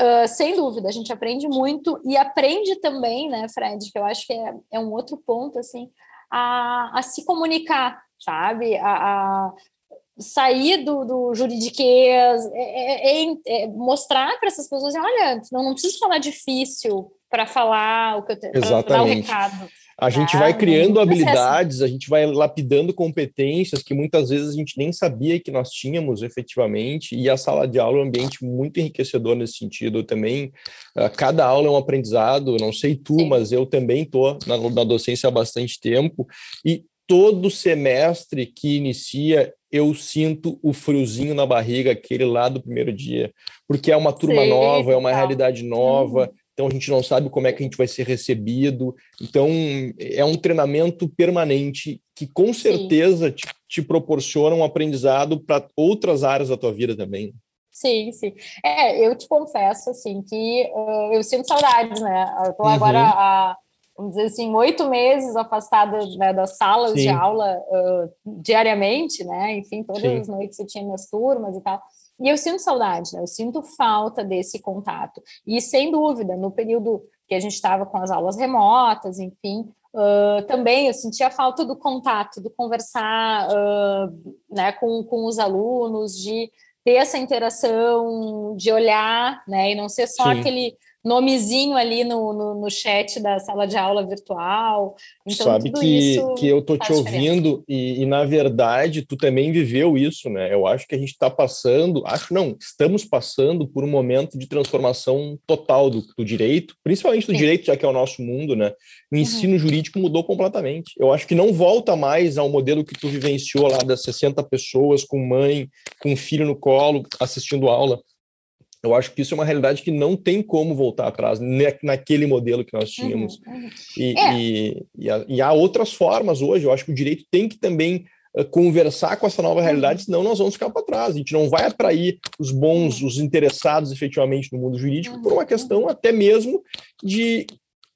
Uh, sem dúvida, a gente aprende muito e aprende também, né, Fred, que eu acho que é, é um outro ponto, assim, a, a se comunicar, sabe? A, a sair do, do juridiquês, é, é, é, é mostrar para essas pessoas, olha, não, não preciso falar difícil, para falar o que eu tenho, para dar o recado. A gente vai criando habilidades, a gente vai lapidando competências que muitas vezes a gente nem sabia que nós tínhamos efetivamente, e a sala de aula é um ambiente muito enriquecedor nesse sentido também. Ah, cada aula é um aprendizado, não sei tu, Sim. mas eu também estou na, na docência há bastante tempo, e todo semestre que inicia, eu sinto o friozinho na barriga, aquele lá do primeiro dia, porque é uma turma Sim, nova, é uma realidade nova. Uhum então a gente não sabe como é que a gente vai ser recebido. Então é um treinamento permanente que com certeza te, te, proporciona um aprendizado para outras áreas da tua vida também. Sim, sim. É, eu te confesso assim que uh, eu sinto saudades, né? Eu tô uhum. agora há, vamos dizer assim, oito meses afastada né, das salas sim. de aula uh, diariamente, né? Enfim, todas sim. as noites eu tinha minhas turmas e tal. E eu sinto saudade, né? eu sinto falta desse contato. E sem dúvida, no período que a gente estava com as aulas remotas, enfim, uh, também eu sentia falta do contato, do conversar uh, né, com, com os alunos, de ter essa interação, de olhar, né, e não ser só Sim. aquele nomezinho ali no, no, no, chat da sala de aula virtual. Então, Sabe que, que eu tô te ouvindo e, e, na verdade, tu também viveu isso, né? Eu acho que a gente está passando, acho não, estamos passando por um momento de transformação total do, do direito, principalmente do Sim. direito, já que é o nosso mundo, né? O uhum. ensino uhum. jurídico mudou completamente. Eu acho que não volta mais ao modelo que tu vivenciou lá das 60 pessoas com mãe, com filho no colo, assistindo aula eu acho que isso é uma realidade que não tem como voltar atrás naquele modelo que nós tínhamos. Uhum, uhum. E, é. e, e, há, e, há, outras formas hoje. Eu acho que o direito tem que também uh, conversar com essa nova realidade, uhum. senão nós vamos ficar para trás. A gente não vai atrair os bons, uhum. os interessados efetivamente no mundo jurídico, por uma uhum. questão até mesmo de,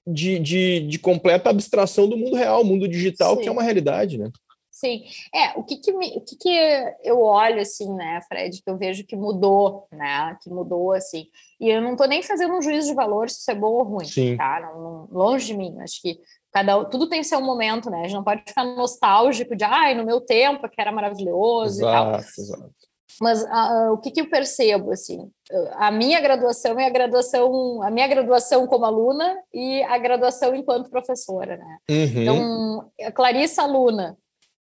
de, de, de completa abstração do mundo real, mundo digital, Sim. que é uma realidade, né? Sim, é, o que que, me, o que que eu olho, assim, né, Fred, que eu vejo que mudou, né, que mudou, assim, e eu não tô nem fazendo um juízo de valor se isso é bom ou ruim, Sim. tá, não, não, longe de mim, acho que cada tudo tem seu momento, né, a gente não pode ficar nostálgico de, ai, no meu tempo que era maravilhoso exato, e tal. Exato. Mas uh, o que, que eu percebo, assim, a minha graduação é a graduação, a minha graduação como aluna e a graduação enquanto professora, né? Uhum. Então, a Clarissa aluna,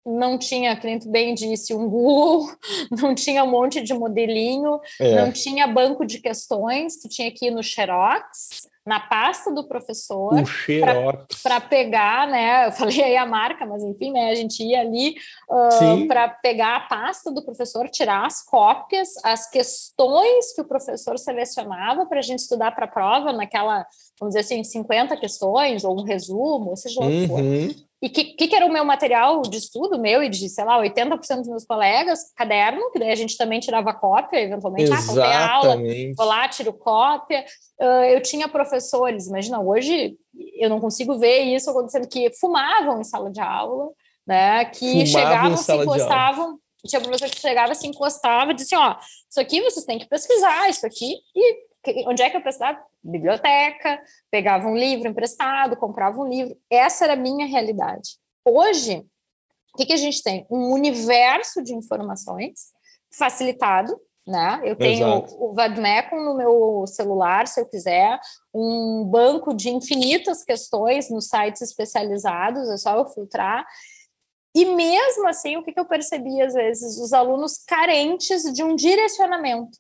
não tinha, que nem tu bem disse, um Google, não tinha um monte de modelinho, é. não tinha banco de questões, tu tinha que ir no Xerox, na pasta do professor, para pegar, né? Eu falei aí a marca, mas enfim, né? A gente ia ali uh, para pegar a pasta do professor, tirar as cópias, as questões que o professor selecionava para a gente estudar para a prova, naquela, vamos dizer assim, 50 questões, ou um resumo, ou seja lá o que for. E o que, que, era o meu material de estudo, meu e de, sei lá, 80% dos meus colegas? Caderno, que daí a gente também tirava cópia, eventualmente. Exatamente. Ah, aula, vou lá, tiro cópia. Uh, eu tinha professores, imagina, hoje eu não consigo ver isso acontecendo, que fumavam em sala de aula, né? Que fumavam chegavam, se encostavam. Tinha professor que chegava, se encostava e disse, ó, isso aqui vocês têm que pesquisar, isso aqui, e onde é que eu precisava? Biblioteca, pegava um livro emprestado, comprava um livro. Essa era a minha realidade. Hoje, o que, que a gente tem? Um universo de informações facilitado, né? Eu tenho Exato. o Vadmecum no meu celular, se eu quiser, um banco de infinitas questões nos sites especializados, é só eu filtrar. E mesmo assim, o que, que eu percebi às vezes? Os alunos carentes de um direcionamento.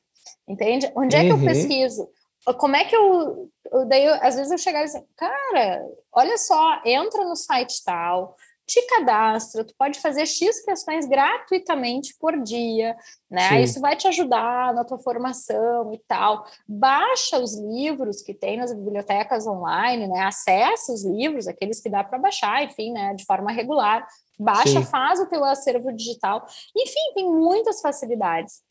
Entende? Onde é que uhum. eu pesquiso? Como é que eu. Daí, às vezes eu chegava assim, cara, olha só, entra no site tal, te cadastra, tu pode fazer X questões gratuitamente por dia, né? Sim. Isso vai te ajudar na tua formação e tal. Baixa os livros que tem nas bibliotecas online, né? Acessa os livros, aqueles que dá para baixar, enfim, né? De forma regular. Baixa, Sim. faz o teu acervo digital. Enfim, tem muitas facilidades.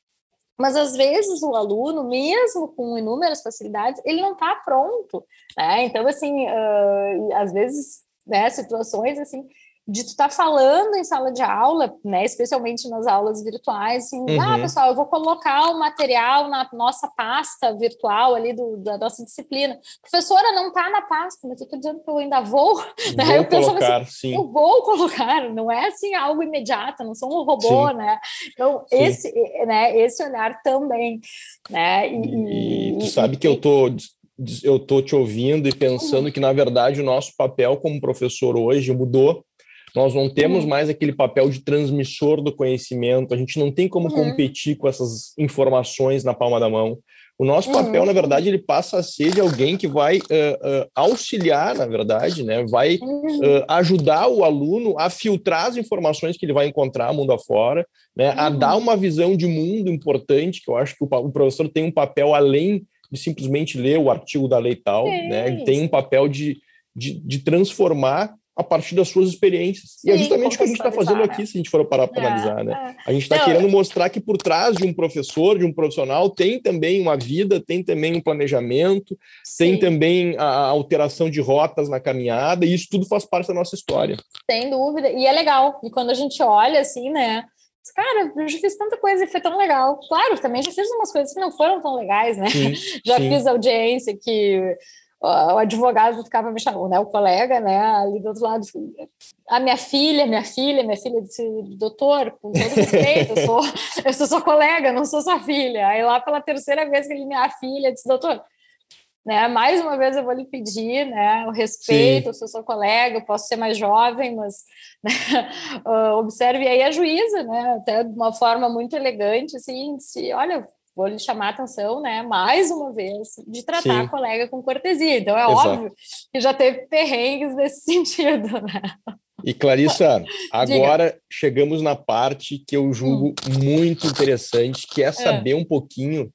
Mas às vezes o aluno, mesmo com inúmeras facilidades, ele não está pronto, né? Então, assim, uh, às vezes, né, situações assim de tu estar tá falando em sala de aula, né, especialmente nas aulas virtuais, assim, ah, uhum. ah, pessoal, eu vou colocar o material na nossa pasta virtual ali do, da nossa disciplina. Professora, não está na pasta, mas eu estou dizendo que eu ainda vou, né? vou eu colocar, assim, sim. eu vou colocar, não é assim algo imediato, não sou um robô, sim. né? Então, sim. esse, né, esse olhar também, né? E, e, e tu sabe e, que eu tô eu estou te ouvindo e pensando uhum. que, na verdade, o nosso papel como professor hoje mudou. Nós não temos uhum. mais aquele papel de transmissor do conhecimento, a gente não tem como uhum. competir com essas informações na palma da mão. O nosso papel, na verdade, ele passa a ser de alguém que vai uh, uh, auxiliar, na verdade, né? vai uh, ajudar o aluno a filtrar as informações que ele vai encontrar mundo afora, né? a dar uma visão de mundo importante, que eu acho que o, o professor tem um papel além de simplesmente ler o artigo da lei tal, né? Ele tem um papel de, de, de transformar a partir das suas experiências. Sim, e é justamente o que a gente está fazendo aqui, se a gente for parar para é, analisar, né? É. A gente está querendo mostrar que por trás de um professor, de um profissional, tem também uma vida, tem também um planejamento, Sim. tem também a alteração de rotas na caminhada, e isso tudo faz parte da nossa história. Sem dúvida. E é legal. E quando a gente olha assim, né? Cara, eu já fiz tanta coisa e foi tão legal. Claro, também já fiz umas coisas que não foram tão legais, né? Sim, já fiz audiência que o advogado ficava me chamando, né, o colega, né, ali do outro lado, a minha filha, minha filha, minha filha disse, doutor, com todo respeito, eu sou, eu sou sua colega, não sou sua filha. Aí lá pela terceira vez que ele minha filha disse, doutor, né, mais uma vez eu vou lhe pedir, né, o respeito, Sim. eu sou sua colega, eu posso ser mais jovem, mas né, observe aí a juíza, né, até de uma forma muito elegante, assim, se, olha, vou lhe chamar a atenção, né, mais uma vez, de tratar Sim. a colega com cortesia. Então é Exato. óbvio que já teve perrengues nesse sentido, né? E Clarissa, agora Diga. chegamos na parte que eu julgo hum. muito interessante, que é, é. saber é. um pouquinho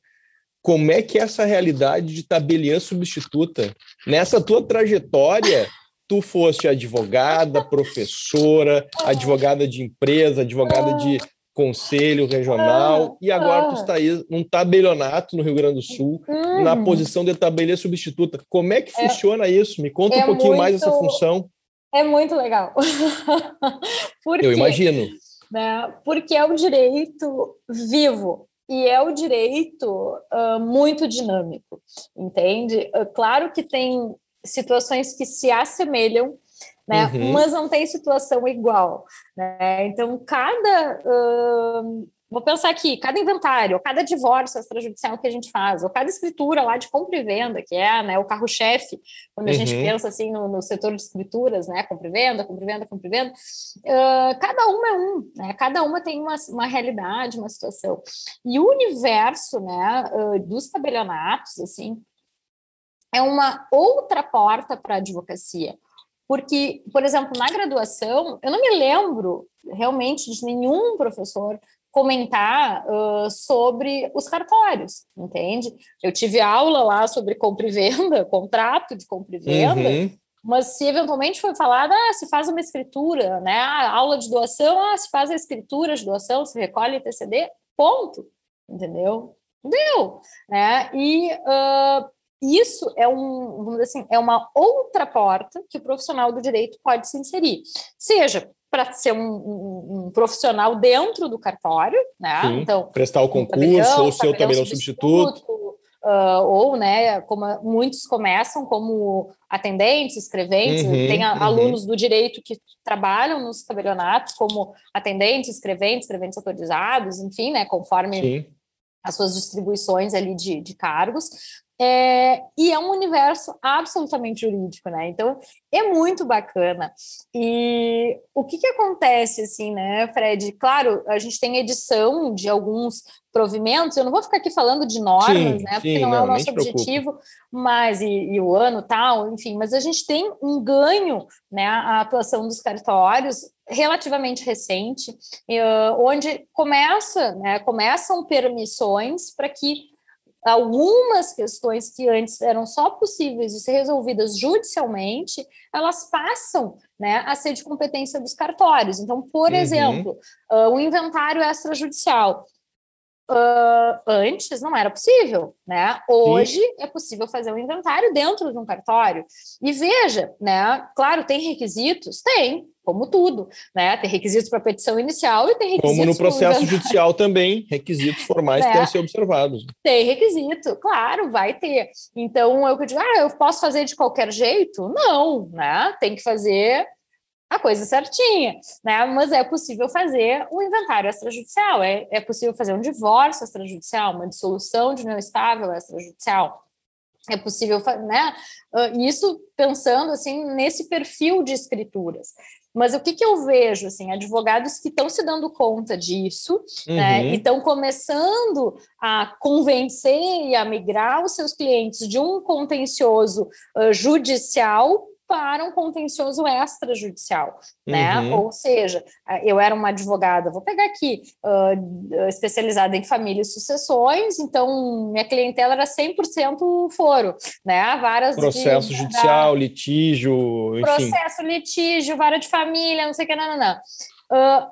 como é que é essa realidade de tabeliã substituta. Nessa tua trajetória, tu foste advogada, professora, advogada de empresa, advogada de conselho regional, ah, e agora ah. tu está aí num tabelionato no Rio Grande do Sul, uhum. na posição de tabeliã substituta. Como é que é, funciona isso? Me conta é um pouquinho muito, mais dessa função. É muito legal. Porque, Eu imagino. Né, porque é o direito vivo, e é o direito uh, muito dinâmico, entende? Uh, claro que tem situações que se assemelham né? Uhum. Mas não tem situação igual, né? Então, cada uh, vou pensar aqui, cada inventário, cada divórcio extrajudicial que a gente faz, ou cada escritura lá de compra e venda, que é né, o carro-chefe, quando a uhum. gente pensa assim no, no, setor de escrituras, né, compra e venda, compra e venda, compra e venda, uh, cada uma é um, né, cada uma tem uma, uma realidade, uma situação. E o universo, né, uh, dos tabelionatos, assim, é uma outra porta para a advocacia. Porque, por exemplo, na graduação, eu não me lembro realmente de nenhum professor comentar uh, sobre os cartórios, entende? Eu tive aula lá sobre compra e venda, contrato de compra e venda, uhum. mas se eventualmente foi falado, ah, se faz uma escritura, né? A aula de doação, ah, se faz a escritura de doação, se recolhe TCD, ponto, entendeu? Deu, né? E uh, isso é um, vamos dizer assim, é uma outra porta que o profissional do direito pode se inserir. Seja para ser um, um, um, profissional dentro do cartório, né? Sim, então prestar o concurso ou ser o tabelião substituto, substituto uh, ou, né? Como muitos começam como atendentes, escreventes, uhum, tem a, uhum. alunos do direito que trabalham nos tabelionatos como atendentes, escreventes, escreventes autorizados, enfim, né? Conforme Sim as suas distribuições ali de, de cargos, é, e é um universo absolutamente jurídico, né? Então é muito bacana. E o que, que acontece, assim, né, Fred? Claro, a gente tem edição de alguns provimentos, eu não vou ficar aqui falando de normas, sim, né? Porque sim, não, é o nosso objetivo, mas e, e, o ano tal, enfim, mas a gente tem um ganho, né? A atuação dos cartórios relativamente recente, onde começa, né, começam permissões para que algumas questões que antes eram só possíveis de ser resolvidas judicialmente, elas passam né, a ser de competência dos cartórios. Então, por uhum. exemplo, uh, o inventário extrajudicial. Uh, antes não era possível, né? Hoje Sim. é possível fazer um inventário dentro de um cartório. E veja, né? Claro, tem requisitos? Tem, como tudo, né? Tem requisitos para petição inicial e tem requisitos. Como no processo judicial também, requisitos formais é. devem ser observados. Tem requisito, claro, vai ter. Então, eu digo, ah, eu posso fazer de qualquer jeito? Não, né? Tem que fazer a coisa certinha, né? Mas é possível fazer um inventário extrajudicial, é, é possível fazer um divórcio extrajudicial, uma dissolução de união estável extrajudicial. é possível, né? Isso pensando assim nesse perfil de escrituras. Mas o que, que eu vejo, assim, advogados que estão se dando conta disso, né, uhum. né, e estão começando a convencer e a migrar os seus clientes de um contencioso uh, judicial para um contencioso extrajudicial, né? Uhum. Ou seja, eu era uma advogada, vou pegar aqui, uh, especializada em família e sucessões, então minha clientela era 100% foro, né? Várias processo de, judicial, da, litígio, enfim. Processo, litígio, vara de família, não sei o que, não, não, não. Uh,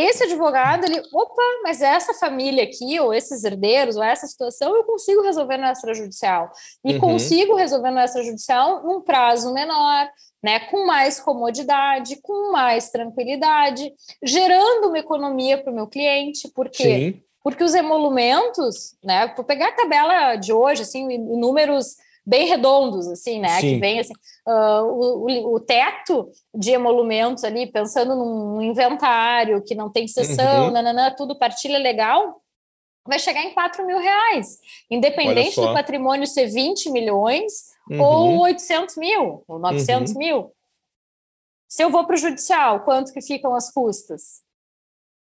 esse advogado, ele, opa, mas essa família aqui, ou esses herdeiros, ou essa situação, eu consigo resolver no extrajudicial. E uhum. consigo resolver no extrajudicial num prazo menor, né, com mais comodidade, com mais tranquilidade, gerando uma economia para o meu cliente, porque Sim. porque os emolumentos, né, vou pegar a tabela de hoje, assim, números bem redondos, assim, né? Sim. Que vem assim, uh, o, o, teto de emolumentos ali, pensando num inventário que não tem sessão, uhum. nananã, tudo partilha legal, vai chegar em 4 mil reais, independente do patrimônio ser 20 milhões uhum. ou 800 mil, ou 900 uhum. mil. Se eu vou para o judicial, quanto que ficam as custas?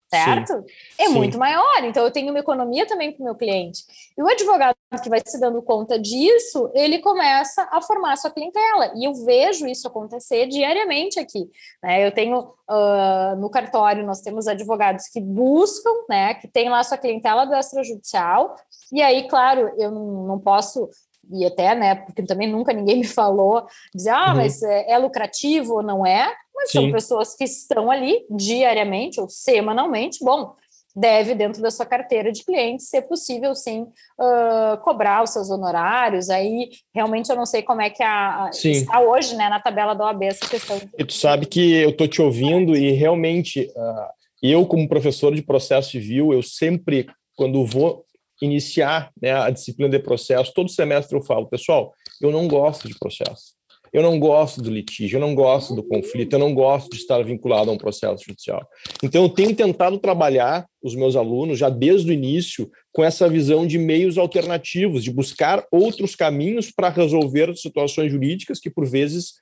Certo? Sim. É Sim. muito maior, então eu tenho uma economia também para o meu cliente. E o advogado que vai se dando conta disso, ele começa a formar a sua clientela. E eu vejo isso acontecer diariamente aqui. Né? Eu tenho uh, no cartório, nós temos advogados que buscam, né, que tem lá a sua clientela do extrajudicial, e aí, claro, eu não, não posso e até, né, porque também nunca ninguém me falou, dizer, ah, uhum. mas é, é, lucrativo ou não é, mas Sim. são pessoas que estão ali diariamente ou semanalmente, bom, deve, dentro da sua carteira de clientes, ser possível, sim, uh, cobrar os seus honorários, aí realmente eu não sei como é que a, está hoje, né, na tabela da OAB essa questão. E tu sabe que eu estou te ouvindo e realmente... Uh, eu, como professor de processo civil, eu sempre, quando vou iniciar né, a disciplina de processo, todo semestre eu falo, pessoal, eu não gosto de processo. Eu não gosto do litígio, eu não gosto do conflito, eu não gosto de estar vinculado a um processo judicial. Então, eu tenho tentado trabalhar os meus alunos, já desde o início, com essa visão de meios alternativos, de buscar outros caminhos para resolver situações jurídicas que, por vezes,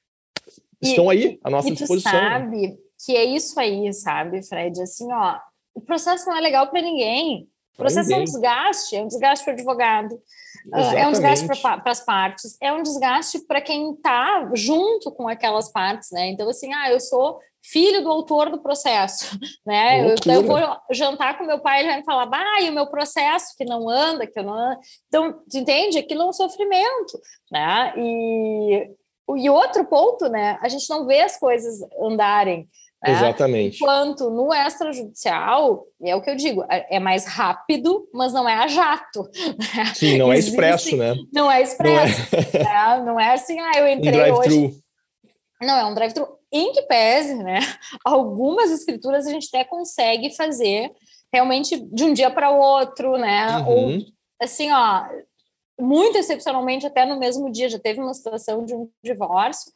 estão e, aí, à nossa e disposição. Né? sabe né? que é isso aí, sabe, Fred? Assim, ó, o processo não é legal para ninguém. O processo é um desgaste, é um desgaste para o advogado, Exatamente. é um desgaste para as partes, é um desgaste para quem está junto com aquelas partes, né? Então, assim, ah, eu sou filho do autor do processo, né? Eu, eu, vou jantar com meu pai, ele vai me falar, bah, e o meu processo que não anda, que eu não Então, entende? Aquilo é um sofrimento, né? E, e outro ponto, né? A gente não vê as coisas andarem. Né? Exatamente. Enquanto no extrajudicial, é o que eu digo, é, é mais rápido, mas não é a jato. Né? Sim, não é expresso, né? Não é expresso. Não é, né? não é assim, ah, eu entrei um hoje. Não, é um drive-thru. Em que pese, né? Algumas escrituras a gente até consegue fazer realmente de um dia para o outro, né? Uhum. Ou assim, ó, muito excepcionalmente, até no mesmo dia, já teve uma situação de um divórcio,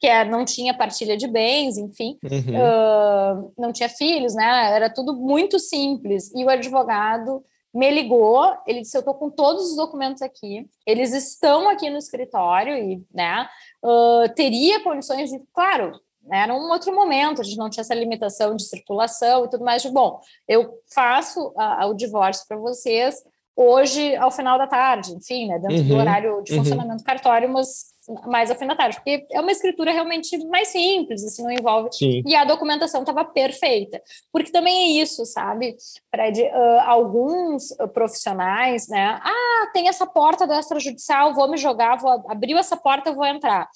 que é, não tinha partilha de bens, enfim, uhum. uh, não tinha filhos, né? Era tudo muito simples. E o advogado me ligou, ele disse: Eu estou com todos os documentos aqui, eles estão aqui no escritório e, né, uh, teria condições de, claro, era um outro momento, a gente não tinha essa limitação de circulação e tudo mais. De bom, eu faço a, a, o divórcio para vocês hoje ao final da tarde, enfim, né, dentro uhum. do horário de uhum. funcionamento do cartório, mas mais tarde, porque é uma escritura realmente mais simples, assim, não envolve. Sim. E a documentação estava perfeita. Porque também é isso, sabe, Fred? Uh, alguns profissionais, né? Ah, tem essa porta do extrajudicial, vou me jogar, vou abrir essa porta, vou entrar.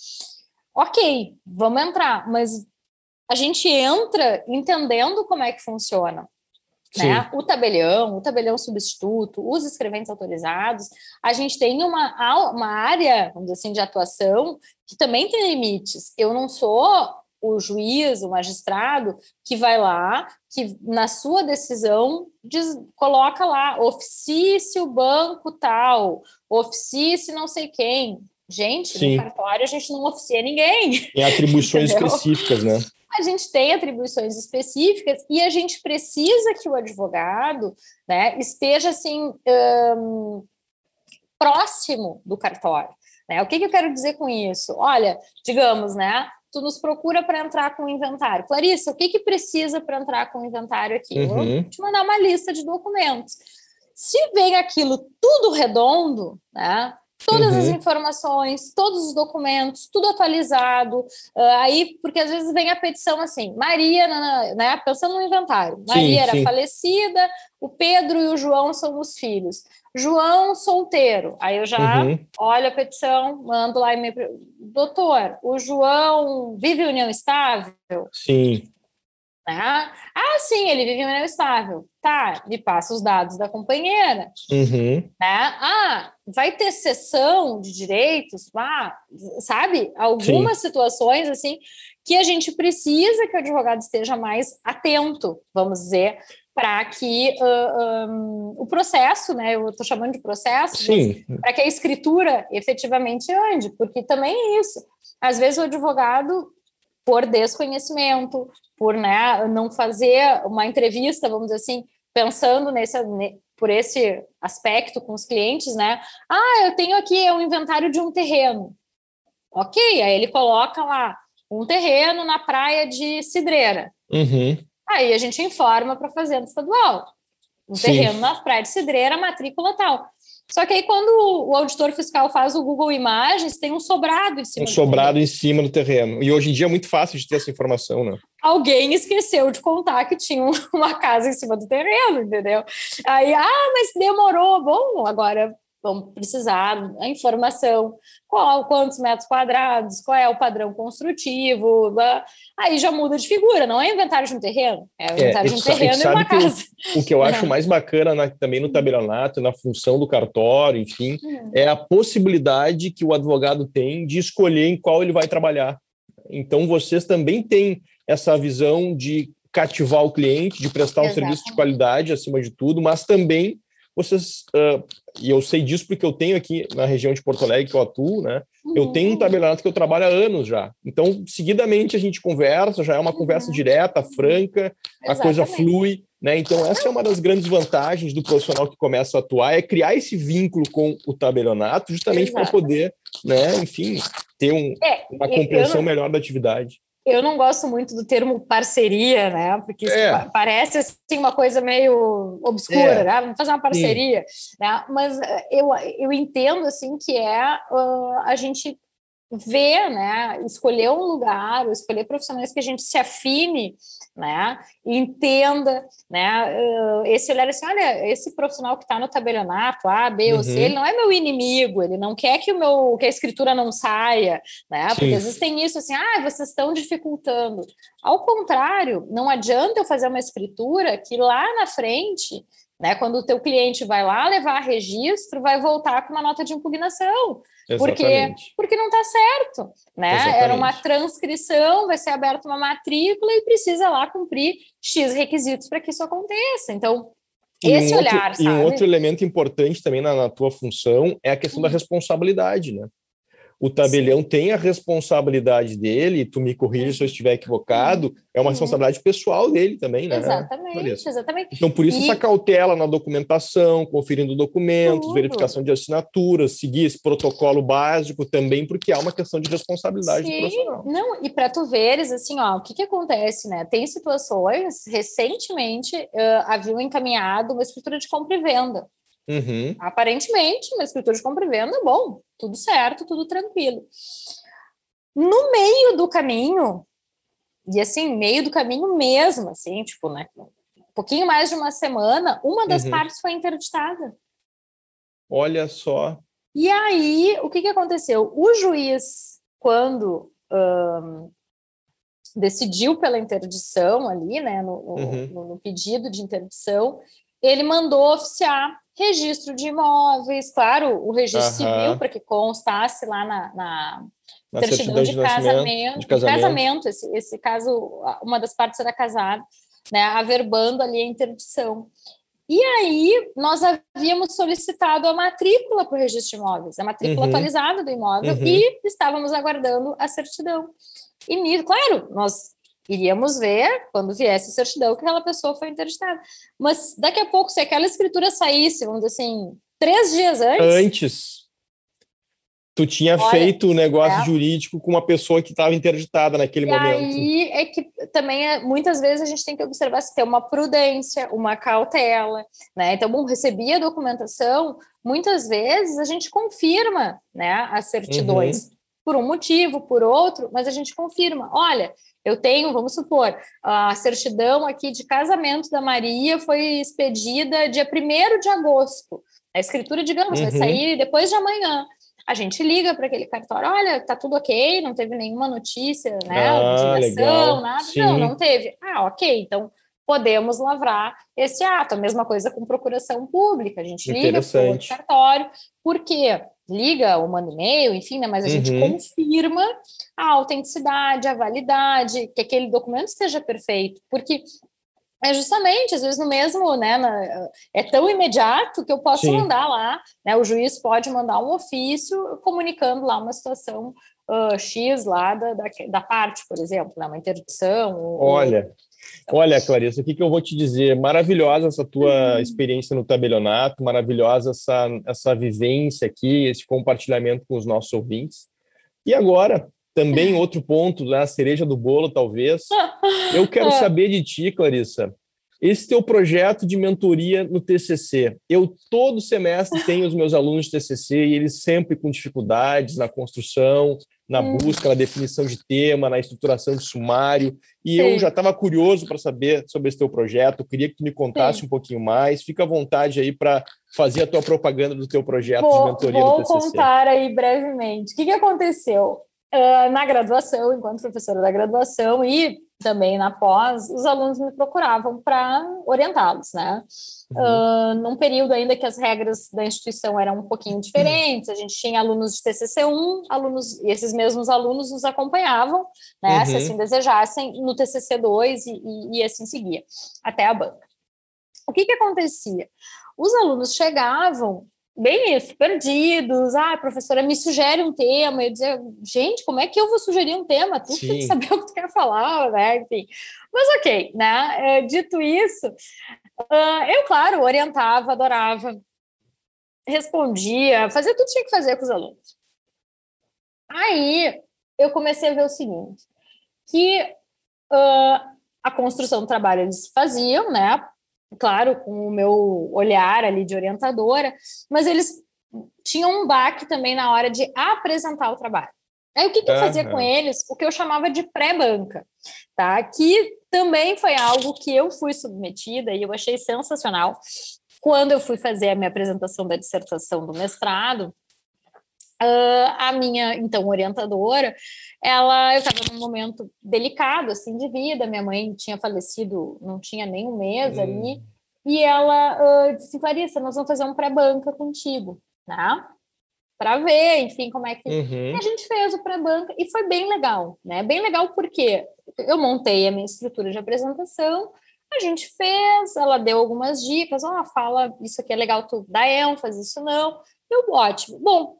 Ok, vamos entrar, mas a gente entra entendendo como é que funciona né? O tabelião, o tabelião substituto, os escreventes autorizados, a gente tem uma, uma área, vamos dizer assim, de atuação que também tem limites. Eu não sou o juiz, o magistrado, que vai lá, que na sua decisão diz, coloca lá, oficie banco tal, oficie não sei quem. Gente, Sim. no cartório a gente não oficia ninguém. Tem atribuições específicas, né? A gente tem atribuições específicas e a gente precisa que o advogado né, esteja assim. Um, próximo do cartório. Né? O que, que eu quero dizer com isso? Olha, digamos, né? Tu nos procura para entrar com o inventário. Clarissa, o que, que precisa para entrar com o inventário aqui? Uhum. vou te mandar uma lista de documentos. Se vem aquilo tudo redondo, né? Todas uhum. as informações, todos os documentos, tudo atualizado. Uh, aí, porque às vezes vem a petição assim: Maria, né, pensando no inventário, Maria sim, era sim. falecida, o Pedro e o João são os filhos. João solteiro. Aí eu já uhum. olho a petição, mando lá e me doutor, o João vive em união estável? Sim. Né? Ah, sim, ele vive em união estável. Tá, me passa os dados da companheira. Uhum. Né? Ah, vai ter sessão de direitos? Ah, sabe? Algumas sim. situações assim que a gente precisa que o advogado esteja mais atento, vamos dizer, para que uh, um, o processo, né, eu estou chamando de processo, para que a escritura efetivamente ande, porque também é isso. Às vezes o advogado por desconhecimento, por né, não fazer uma entrevista, vamos dizer assim, pensando nesse, por esse aspecto com os clientes, né? Ah, eu tenho aqui um inventário de um terreno. Ok, aí ele coloca lá um terreno na praia de Cidreira. Uhum. Aí a gente informa para a Fazenda Estadual. Um Sim. terreno na praia de Cidreira, matrícula tal. Só que aí, quando o auditor fiscal faz o Google Imagens, tem um sobrado em cima um sobrado terreno. em cima do terreno. E hoje em dia é muito fácil de ter essa informação, né? Alguém esqueceu de contar que tinha uma casa em cima do terreno, entendeu? Aí, ah, mas demorou. Bom, agora vamos precisar a informação, qual, quantos metros quadrados, qual é o padrão construtivo, aí já muda de figura, não é inventário de um terreno, é, é inventário é, de um terreno e uma casa. O, o, que eu acho mais bacana na, também no tabelionato, na função do cartório, enfim, hum. é a possibilidade que o advogado tem de escolher em qual ele vai trabalhar. Então, vocês também têm essa visão de cativar o cliente, de prestar um serviço de qualidade acima de tudo, mas também vocês, uh, e eu sei disso porque eu tenho aqui na região de Porto Alegre que eu atuo, né? Uhum. Eu tenho um uhum. tabelionato que eu trabalho há anos já. Então, seguidamente a gente conversa, já é uma uhum. conversa direta, franca, Exatamente. a coisa flui, né? Então, essa é uma das grandes vantagens do profissional que começa a atuar, é criar esse vínculo com o tabelionato, justamente para poder, né, enfim, ter um, é, uma compreensão não... melhor da atividade. Eu não gosto muito do termo parceria, né? Porque é. parece assim uma coisa meio obscura, é. né? Vamos fazer uma parceria, né? Mas eh, eu, eu entendo assim que é uh, a gente ver, né, escolher um lugar, escolher profissionais que a gente se afine, né, entenda, né, esse olhar assim, olha, esse profissional que está no tabelionato, A, B uhum. ou C, uhum. ele não é meu inimigo, ele não quer que o meu, que a escritura não saia, né, Sim. porque às vezes tem isso assim, ah, vocês estão dificultando. Ao contrário, não adianta eu fazer uma escritura que lá na frente né? Quando o teu cliente vai lá levar registro, vai voltar com uma nota de impugnação, porque porque não está certo, né? Exatamente. Era uma transcrição, vai ser aberta uma matrícula e precisa lá cumprir x requisitos para que isso aconteça. Então e esse um olhar, outro, sabe? E um outro elemento importante também na, na tua função é a questão da uhum. responsabilidade, né? O tabelião Sim. tem a responsabilidade dele, tu me corrija se eu estiver equivocado, é uma uhum. responsabilidade pessoal dele também, né? Exatamente, exatamente. Então, por isso, e... essa cautela na documentação, conferindo documentos, Tudo. verificação de assinaturas, seguir esse protocolo básico também, porque há uma questão de responsabilidade Sim. profissional. Não, e para tu veres, assim, ó, o que que acontece, né? Tem situações, recentemente, uh, haviam encaminhado uma escritura de compra e venda. Uhum. Aparentemente, uma escritura de compra e venda, bom, tudo certo, tudo tranquilo. No meio do caminho, e assim, meio do caminho mesmo, assim, tipo, né? Um pouquinho mais de uma semana, uma das uhum. partes foi interditada. Olha só. E aí, o que, que aconteceu? O juiz, quando decidiu pela interdição ali, né, no, uhum. no, no, pedido de interdição, ele mandou oficiar registro de imóveis, claro, o registro civil, para que constasse lá na, na, na certidão, de, de, casamento, de, casamento, casamento. Esse, esse caso, uma das partes era casada, né, averbando ali a interdição. E aí, nós havíamos solicitado a matrícula para o registro de imóveis, a matrícula uhum. atualizada do imóvel, uhum. e estávamos aguardando a certidão. E, claro, nós iríamos ver, quando viesse a certidão, que aquela pessoa foi interditada. Mas daqui a pouco, se aquela escritura saísse, vamos dizer assim, três dias antes. Antes. Tu tinha Olha, feito o um negócio é. jurídico com uma pessoa que estava interditada naquele e momento. aí é que também, é, muitas vezes, a gente tem que observar se tem uma prudência, uma cautela, né? Então, bom, recebi a documentação, muitas vezes a gente confirma, né, as certidões, uhum. por um motivo, por outro, mas a gente confirma, olha, eu tenho, vamos supor, a certidão aqui de casamento da Maria foi expedida dia 1 de agosto. A escritura, digamos, uhum. vai sair depois de amanhã a gente liga para aquele cartório, olha, tá tudo ok, não teve nenhuma notícia, né, ah, legal. nada, Sim. não, não teve. Ah, ok, então podemos lavrar esse ato. A mesma coisa com procuração pública, a gente liga para o cartório, porque liga ou manda e-mail, enfim, né, mas a uhum. gente confirma a autenticidade, a validade, que aquele documento esteja perfeito, porque é justamente, às vezes no mesmo, né, na, é tão imediato que eu posso Sim. mandar lá, né, o juiz pode mandar um ofício comunicando lá uma situação uh, X lá da, da, da, parte, por exemplo, né, uma interdição. Olha. Olha, Clarissa, o que, que eu vou te dizer? Maravilhosa essa tua uhum. experiência no tabelionato, maravilhosa essa, essa vivência aqui, esse compartilhamento com os nossos ouvintes. E agora, também outro ponto, né, a cereja do bolo, talvez. Eu quero é. saber de ti, Clarissa, esse teu projeto de mentoria no TCC. Eu todo semestre tenho os meus alunos de TCC e eles sempre com dificuldades na construção, na hum. busca, na definição de tema, na estruturação de sumário. E Sim. eu já estava curioso para saber sobre esse teu projeto. queria que tu me contasse Sim. um pouquinho mais. Fica à vontade aí para fazer a tua propaganda do teu projeto vou, de mentoria no TCC. Vou contar aí brevemente. O que, que aconteceu? uh, na graduação, enquanto professora da graduação e também na pós, os alunos me procuravam para orientá-los, né? Uhum. Uh, num período ainda que as regras da instituição eram um pouquinho diferentes, a gente tinha alunos de TCC1, alunos, e esses mesmos alunos nos acompanhavam, né, uhum. se assim desejassem, no TCC2 e, e, e assim seguia, até a banca. O que que acontecia? Os alunos chegavam bem isso, perdidos. Ah, professora, me sugere um tema. Eu dizia, gente, como é que eu vou sugerir um tema? Tu Sim. tem que saber o que tu quer falar, né? Enfim. Mas ok, né? É, dito isso, uh, eu, claro, orientava, adorava, respondia, fazia tudo que tinha que fazer com os alunos. Aí eu comecei a ver o seguinte, que uh, a construção do trabalho eles faziam, né? Claro, com o meu olhar ali de orientadora, mas eles tinham um baque também na hora de apresentar o trabalho. Aí o que, que eu fazia com eles? O que eu chamava de pré-banca, tá? Que também foi algo que eu fui submetida e eu achei sensacional. Quando eu fui fazer a minha apresentação da dissertação do mestrado, Uh, a minha então orientadora, ela eu estava num momento delicado assim de vida, minha mãe tinha falecido, não tinha nem um mês hum. ali, e ela uh, disse, Clarissa, nós vamos fazer um pré-banca contigo, né? Para ver, enfim, como é que. Uhum. E a gente fez o pré-banca e foi bem legal, né? Bem legal porque eu montei a minha estrutura de apresentação, a gente fez, ela deu algumas dicas, ó, oh, fala, isso aqui é legal, tu dá ênfase, isso não. Eu, ótimo. Bom,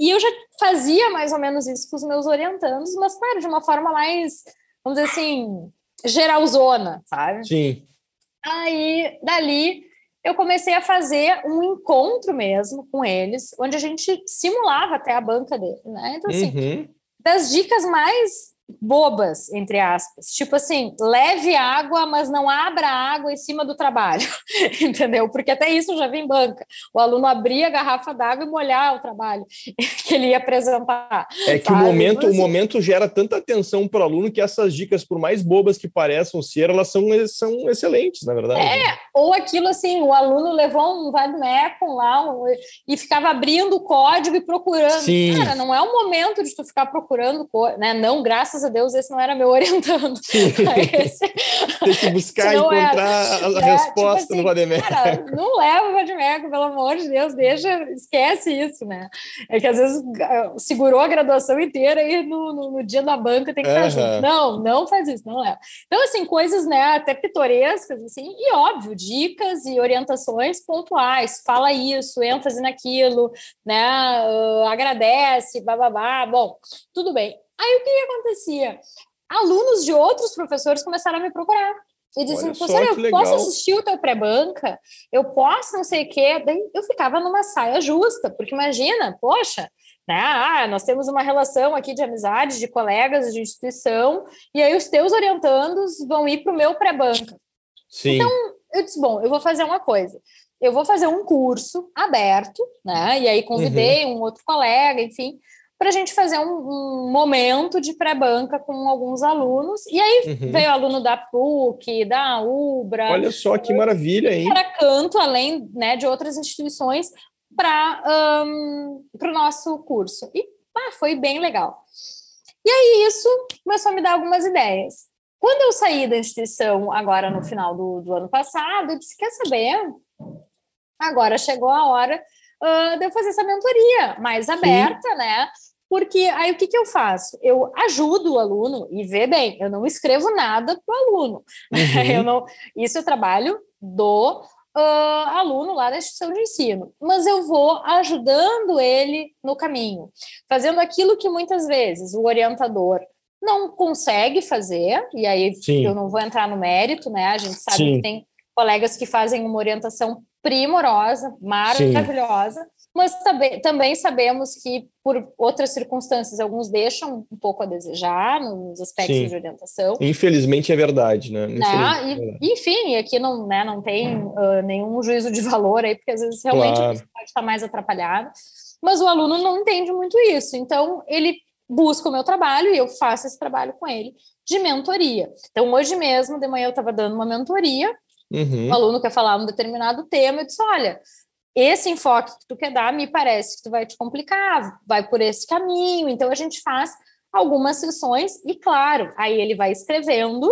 e eu já fazia mais ou menos isso com os meus orientandos, mas, claro, de uma forma mais, vamos dizer assim, geralzona, sabe? Sim. Aí, dali, eu comecei a fazer um encontro mesmo com eles, onde a gente simulava até a banca dele, né? Então, assim, uhum. das dicas mais bobas, entre aspas. Tipo assim, leve água, mas não abra água em cima do trabalho, entendeu? Porque até isso já vem banca. O aluno abria a garrafa d'água e molhar o trabalho que ele ia apresentar. É que o momento, assim, o momento gera tanta atenção para o aluno que essas dicas, por mais bobas que pareçam ser, elas são, são excelentes, na verdade. É, ou aquilo assim, o aluno levou um vademecum lá um, e ficava abrindo o código e procurando. Sim. Cara, não é o momento de tu ficar procurando, né? Não, graças graças a Deus, esse não era meu orientando. esse... Tem que buscar encontrar era. a, é, resposta tipo assim, no Vademecum. Cara, não leva o Vademecum, pelo amor de Deus, deixa, esquece isso, né? É que às vezes ah, segurou a graduação inteira e no, no, no dia da banca tem que estar uhum. junto. Não, não faz isso, não leva. Então, assim, coisas, né, até pitorescas, assim, e óbvio, dicas e orientações pontuais. Fala isso, ênfase naquilo, né? Uh, agradece, bababá. Bom, tudo bem. Aí o que acontecia? Alunos de outros professores começaram a me procurar. E disse, professora, eu legal. posso assistir o teu pré-banca? Eu posso não sei o quê? Daí eu ficava numa saia justa, porque imagina, poxa, né? Ah, nós temos uma relação aqui de amizade, de colegas, de instituição, e aí os teus orientandos vão ir para o meu pré-banca. Sim. Então, eu disse, bom, eu vou fazer uma coisa. Eu vou fazer um curso aberto, né? E aí convidei uhum. um outro colega, enfim, para a gente fazer um, um momento de pré-banca com alguns alunos. E aí uhum. veio aluno da PUC, da UBRA. Olha só que maravilha, hein? Para canto, além né, de outras instituições, para um, o nosso curso. E ah, foi bem legal. E aí isso começou a me dar algumas ideias. Quando eu saí da instituição, agora no final do, do ano passado, eu disse: quer saber? Agora chegou a hora uh, de eu fazer essa mentoria mais aberta, Sim. né? Porque aí o que, que eu faço? Eu ajudo o aluno e vê bem, eu não escrevo nada para o aluno. Uhum. Eu não, isso é trabalho do uh, aluno lá da instituição de ensino, mas eu vou ajudando ele no caminho, fazendo aquilo que muitas vezes o orientador não consegue fazer, e aí Sim. eu não vou entrar no mérito, né? A gente sabe Sim. que tem colegas que fazem uma orientação primorosa, maravilhosa, Sim. Mas também, também sabemos que, por outras circunstâncias, alguns deixam um pouco a desejar nos aspectos Sim. de orientação. Infelizmente é verdade, né? né? E, enfim, aqui não, né, não tem uh, nenhum juízo de valor aí, porque às vezes realmente claro. pode estar mais atrapalhado, mas o aluno não entende muito isso, então ele busca o meu trabalho e eu faço esse trabalho com ele de mentoria. Então, hoje mesmo, de manhã, eu estava dando uma mentoria Uhum. O aluno quer falar um determinado tema, eu disse: olha, esse enfoque que tu quer dar me parece que tu vai te complicar, vai por esse caminho. Então a gente faz algumas sessões e, claro, aí ele vai escrevendo,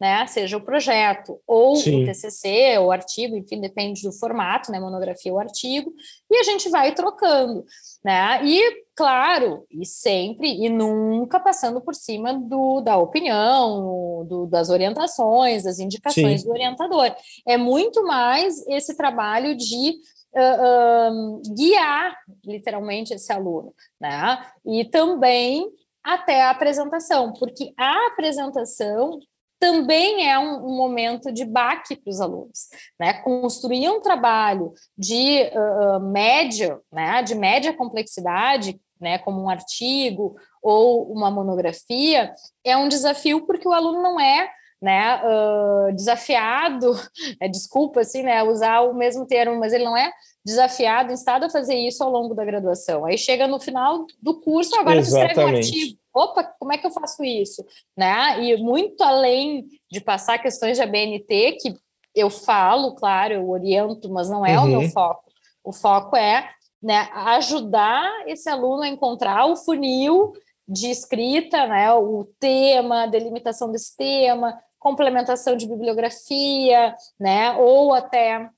né? Seja o projeto ou Sim. o TCC, ou o artigo, enfim, depende do formato, né? Monografia ou artigo, e a gente vai trocando, né? E claro, e sempre e nunca passando por cima do, da opinião, do, das orientações, das indicações Sim. do orientador. É muito mais esse trabalho de uh, guiar, literalmente, esse aluno, né? E também até a apresentação, porque a apresentação também é um, um, momento de baque para os alunos, né? Construir um trabalho de uh, médio, né? De média complexidade né, como um artigo ou uma monografia, é um desafio porque o aluno não é né, uh, desafiado, é, desculpa assim, né, usar o mesmo termo, mas ele não é desafiado, instado a fazer isso ao longo da graduação. Aí chega no final do curso, agora Exatamente. escreve um artigo. Opa, como é que eu faço isso? Né? E muito além de passar questões de ABNT, que eu falo, claro, eu oriento, mas não é uhum. o meu uhum. foco. O foco é né, ajudar esse aluno a encontrar o funil de escrita, né, o tema, delimitação desse tema, complementação de bibliografia, né, ou até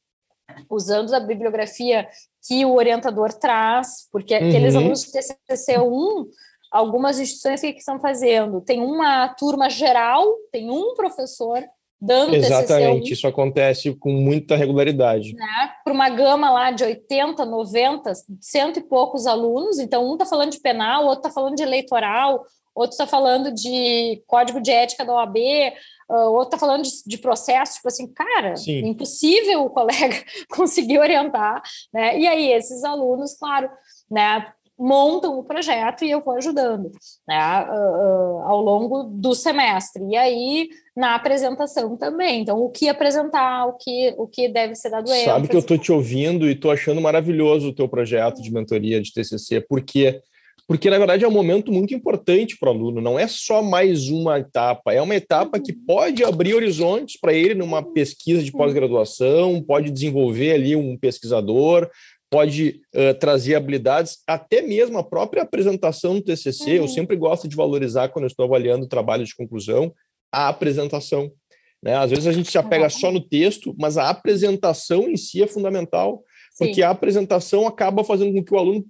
usando a bibliografia que o orientador traz, porque uhum. aqueles alunos de TCC1, algumas instituições que estão fazendo? Tem uma turma geral, tem um professor dando Exatamente, TCC1, isso acontece com muita regularidade. Né, Para uma gama lá de 80, 90, cento e poucos alunos, então um está falando de penal, outro está falando de eleitoral, outro está falando de código de ética da OAB, uh, outro está falando de, de, processo, tipo assim, cara, Sim. impossível o colega conseguir orientar, né? E aí esses alunos, claro, né, montam o projeto e eu vou ajudando né, uh, uh, ao longo do semestre. E aí, na apresentação também. Então, o que apresentar, o que, o que deve ser dado ênfase. Sabe que eu estou te ouvindo e estou achando maravilhoso o teu projeto de mentoria de TCC, porque porque na verdade é um momento muito importante para o aluno, não é só mais uma etapa, é uma etapa que uhum. pode abrir horizontes para ele numa pesquisa de pós-graduação, pode desenvolver ali um pesquisador, pode uh, trazer habilidades, até mesmo a própria apresentação do TCC. Uhum. Eu sempre gosto de valorizar, quando eu estou avaliando o trabalho de conclusão, a apresentação. Né? Às vezes a gente se apega uhum. só no texto, mas a apresentação em si é fundamental, Sim. porque a apresentação acaba fazendo com que o aluno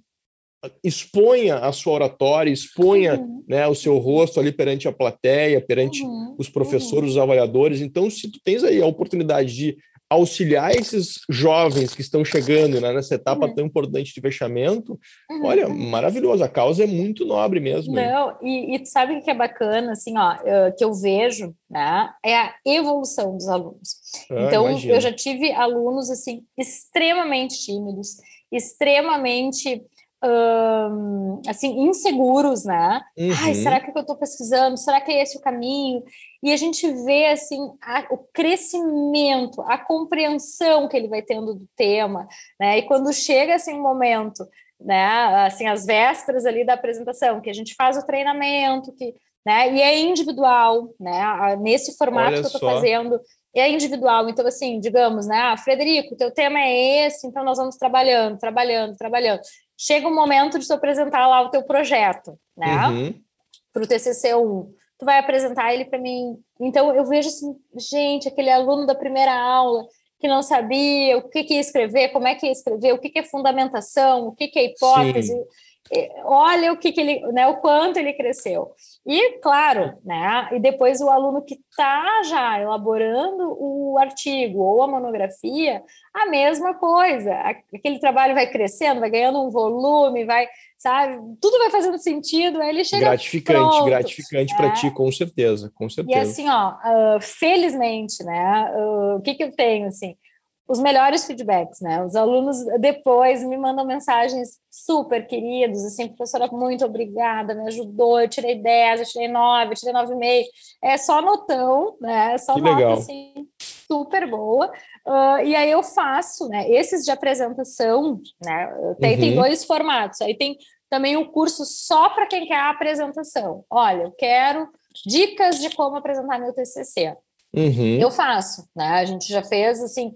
exponha a sua oratória, exponha uhum. né, o seu rosto ali perante a plateia, perante uhum. os professores, uhum. os avaliadores. Então, se tu tens aí a oportunidade de auxiliar esses jovens que estão chegando né, nessa etapa uhum. tão importante de fechamento, uhum. olha, maravilhoso, a causa é muito nobre mesmo. Não, e, e sabe o que é bacana, assim, ó, que eu vejo, né, é a evolução dos alunos. Ah, então, imagino. eu já tive alunos, assim, extremamente tímidos, extremamente assim, inseguros, né? Uhum. Ai, será que eu estou pesquisando? Será que é esse o caminho? E a gente vê, assim, a, o crescimento, a compreensão que ele vai tendo do tema, né? E quando chega, assim, um momento, né? Assim, as vésperas ali da apresentação, que a gente faz o treinamento, que, né? E é individual, né? Nesse formato Olha que eu estou fazendo, é individual. Então, assim, digamos, né? Ah, Frederico, teu tema é esse, então nós vamos trabalhando, trabalhando, trabalhando chega o momento de tu apresentar lá o teu projeto, né? Uhum. Para o TCC1. Tu vai apresentar ele para mim. Então, eu vejo assim, gente, aquele aluno da primeira aula que não sabia o que, que ia escrever, como é que ia escrever, o que, que é fundamentação, o que, que é hipótese. Sim olha o que, que ele, né, o quanto ele cresceu. E, claro, né, e depois o aluno que está já elaborando o artigo ou a monografia, a mesma coisa. Aquele trabalho vai crescendo, vai ganhando um volume, vai, sabe, tudo vai fazendo sentido, aí ele chega Gratificante, pronto, gratificante para ti, com certeza, com certeza. E assim, ó, uh, felizmente, né, uh, o que que eu tenho, assim, os melhores feedbacks, né? Os alunos depois me mandam mensagens super queridos, assim, professora, muito obrigada, me ajudou, eu tirei 10, eu tirei 9, eu tirei 9,5. É só notão, né? É só que nota, legal. assim, super boa. Uh, e aí eu faço, né? Esses de apresentação, né? Tem, uhum. tem dois formatos. Aí tem também um curso só para quem quer a apresentação. Olha, eu quero dicas de como apresentar meu TCC. Uhum. Eu faço, né? A gente já fez assim,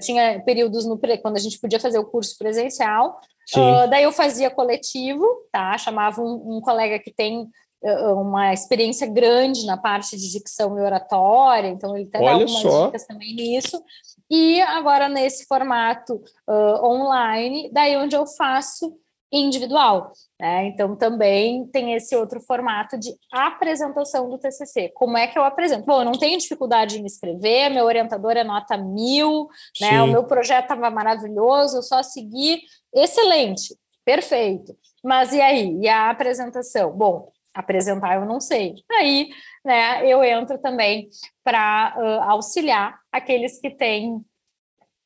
tinha períodos no quando a gente podia fazer o curso presencial, uh, daí eu fazia coletivo, tá? Chamava um, um colega que tem uh, uma experiência grande na parte de dicção e oratória, então ele até Olha dá algumas só. dicas também nisso. E agora nesse formato uh, online, daí onde eu faço individual. Né? Então, também tem esse outro formato de apresentação do TCC. Como é que eu apresento? Bom, eu não tenho dificuldade em escrever, meu orientador é nota mil, né? o meu projeto estava maravilhoso, eu só segui, excelente, perfeito. Mas e aí? E a apresentação? Bom, apresentar eu não sei. Aí, né, eu entro também para uh, auxiliar aqueles que têm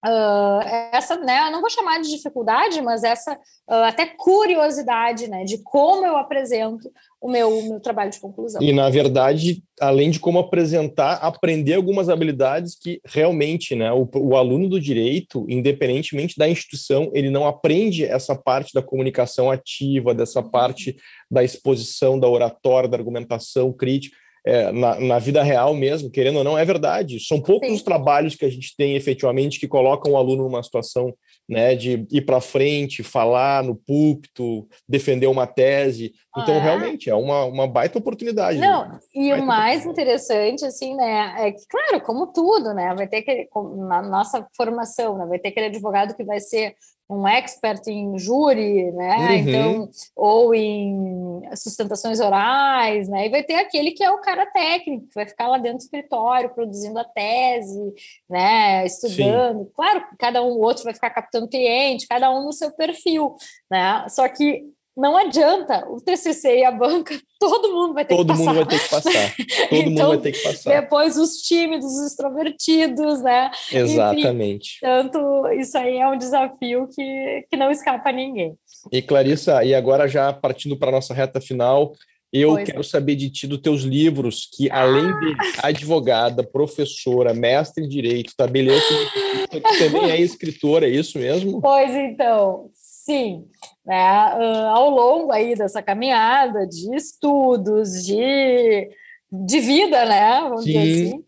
Uh, essa, né, eu não vou chamar de dificuldade, mas essa uh, até curiosidade, né, de como eu apresento o meu, o meu trabalho de conclusão. E, na verdade, além de como apresentar, aprender algumas habilidades que realmente, né, o, o aluno do direito, independentemente da instituição, ele não aprende essa parte da comunicação ativa, dessa parte da exposição, da oratória, da argumentação crítica, é, na, na, vida real mesmo, querendo ou não, é verdade. São poucos Sim. os trabalhos que a gente tem efetivamente que colocam o aluno numa situação né, de ir para frente, falar no púlpito, defender uma tese. Então, é. realmente, é uma, uma baita oportunidade. Não, né? e baita o mais interessante, assim, né, é que, claro, como tudo, né, vai ter que, na nossa formação, né, vai ter aquele advogado que vai ser um expert em júri, né? Uhum. Então, ou em sustentações orais, né? E vai ter aquele que é o cara técnico, que vai ficar lá dentro do escritório produzindo a tese, né? Estudando. Sim. Claro, cada um, o outro vai ficar captando cliente, cada um no seu perfil, né? Só que não adianta, o TCC e a banca, todo mundo vai ter todo que passar. Todo mundo vai ter que passar. Todo então, mundo vai ter que passar. Depois os tímidos, os extrovertidos, né? Exatamente. Enfim, tanto isso aí é um desafio que, que não escapa a ninguém. E Clarissa, e agora já partindo para a nossa reta final, eu pois quero é. saber de ti dos teus livros, que além de advogada, professora, mestre em direito, tabelião, também é escritora, é isso mesmo? Pois então, Sim, né? Uh, ao longo aí dessa caminhada de estudos, de, de vida, né? Vamos Sim. dizer assim,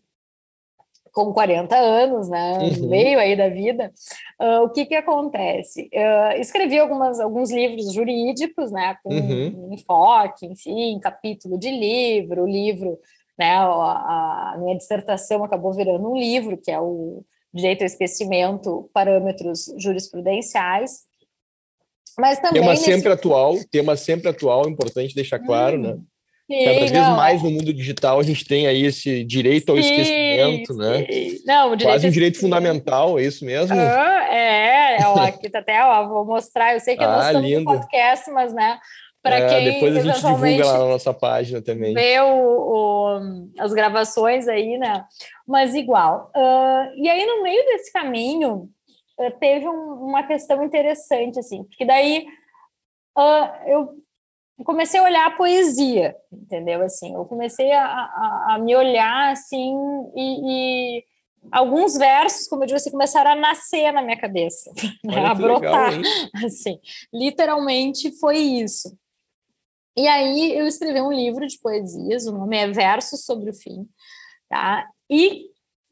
com 40 anos, né? Uhum. Meio aí da vida, uh, o que que acontece? Uh, escrevi algumas, alguns livros jurídicos, né? Com uhum. enfoque, enfim, capítulo de livro, livro, né? A, a minha dissertação acabou virando um livro, que é o Direito ao Esquecimento, Parâmetros Jurisprudenciais, mas também tema nesse... sempre atual, tema sempre atual, importante deixar claro, hum. né? Sim, Cada vez não, mais no mundo digital a gente tem aí esse direito ao sim, esquecimento, né? Não, o Quase um direito fundamental, é isso mesmo? Ah, é, ó, aqui tá até, ó, vou mostrar, eu sei que ah, nós estamos lindo. no podcast, mas, né, para é, quem depois a gente divulga lá na nossa página também. Vê o, o, as gravações aí, né? Mas igual. Uh, e aí, no meio desse caminho, teve um, uma questão interessante, assim, porque daí uh, eu comecei a olhar a poesia, entendeu? Assim, eu comecei a, a, a me olhar assim e, e, alguns versos, como eu disse, começaram a nascer na minha cabeça, né? a brotar, legal, assim, literalmente foi isso. E aí eu escrevi um livro de poesias, o nome é Versos sobre o Fim, tá? E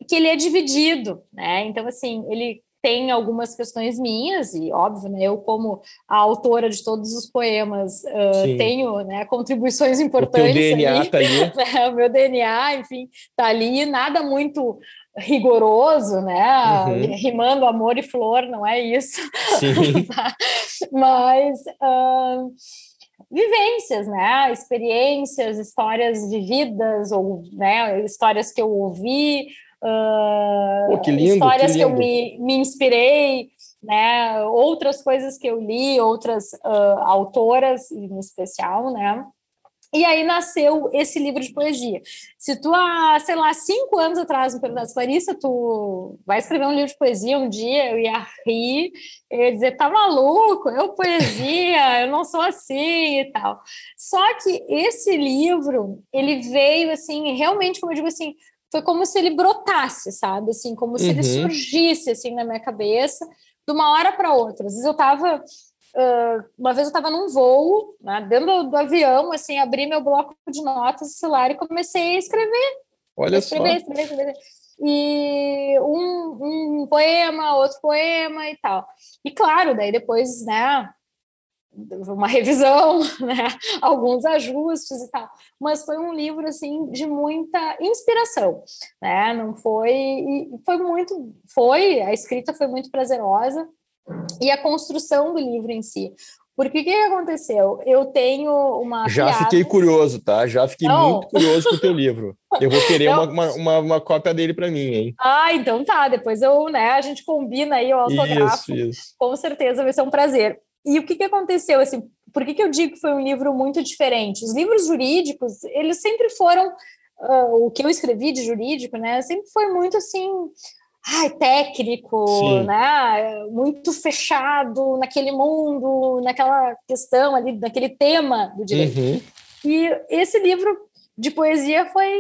que ele é dividido, né? Então, assim, ele tem algumas questões minhas, e óbvio, né, eu como a autora de todos os poemas uh, tenho né, contribuições importantes. O DNA ali, tá ali. Né, o meu DNA, enfim, tá ali, nada muito rigoroso, né? Uhum. Rimando amor e flor, não é isso. Sim. Mas uh, vivências, né? Experiências, histórias vividas ou né, histórias que eu ouvi, uh, Pô, que lindo, histórias que, lindo. que eu me, me inspirei, né? Outras coisas que eu li, outras uh, autoras em especial, né? E aí nasceu esse livro de poesia. Se tu, há, sei lá, cinco anos atrás me perguntasse, Clarissa, tu vai escrever um livro de poesia um dia, eu ia rir, eu ia dizer, tá maluco, eu poesia, eu não sou assim e tal. Só que esse livro, ele veio, assim, realmente, como eu digo assim, foi como se ele brotasse, sabe? Assim, como se uhum. ele surgisse, assim, na minha cabeça, de uma hora para outra. Às vezes eu estava Uh, uma vez eu estava num voo, né, dentro do, do, avião, assim, abri meu bloco de notas do celular e comecei a escrever. Olha escrever, só. Escrever, escrever, E um, um poema, outro poema e tal. E claro, daí depois, né, uma revisão, né, alguns ajustes e tal. Mas foi um livro assim de muita inspiração, né? Não foi foi muito foi a escrita foi muito prazerosa e a construção do livro em si. Porque o que, aconteceu? Eu tenho uma. Já fiquei curioso, tá? Já fiquei Não. muito curioso com o teu livro. Eu vou querer uma, uma, uma, uma, cópia dele para mim, hein? Ah, então tá. Depois eu, né, a gente combina aí o autógrafo. Isso, isso. Com certeza vai ser um prazer. E o que, que aconteceu? Assim, por que, que eu digo que foi um livro muito diferente? Os livros jurídicos, eles sempre foram. Uh, o que eu escrevi de jurídico, né? Sempre foi muito assim ai, técnico, Sim. né? Muito fechado naquele mundo, naquela questão ali, naquele tema do direito. Uhum. E esse livro de poesia foi,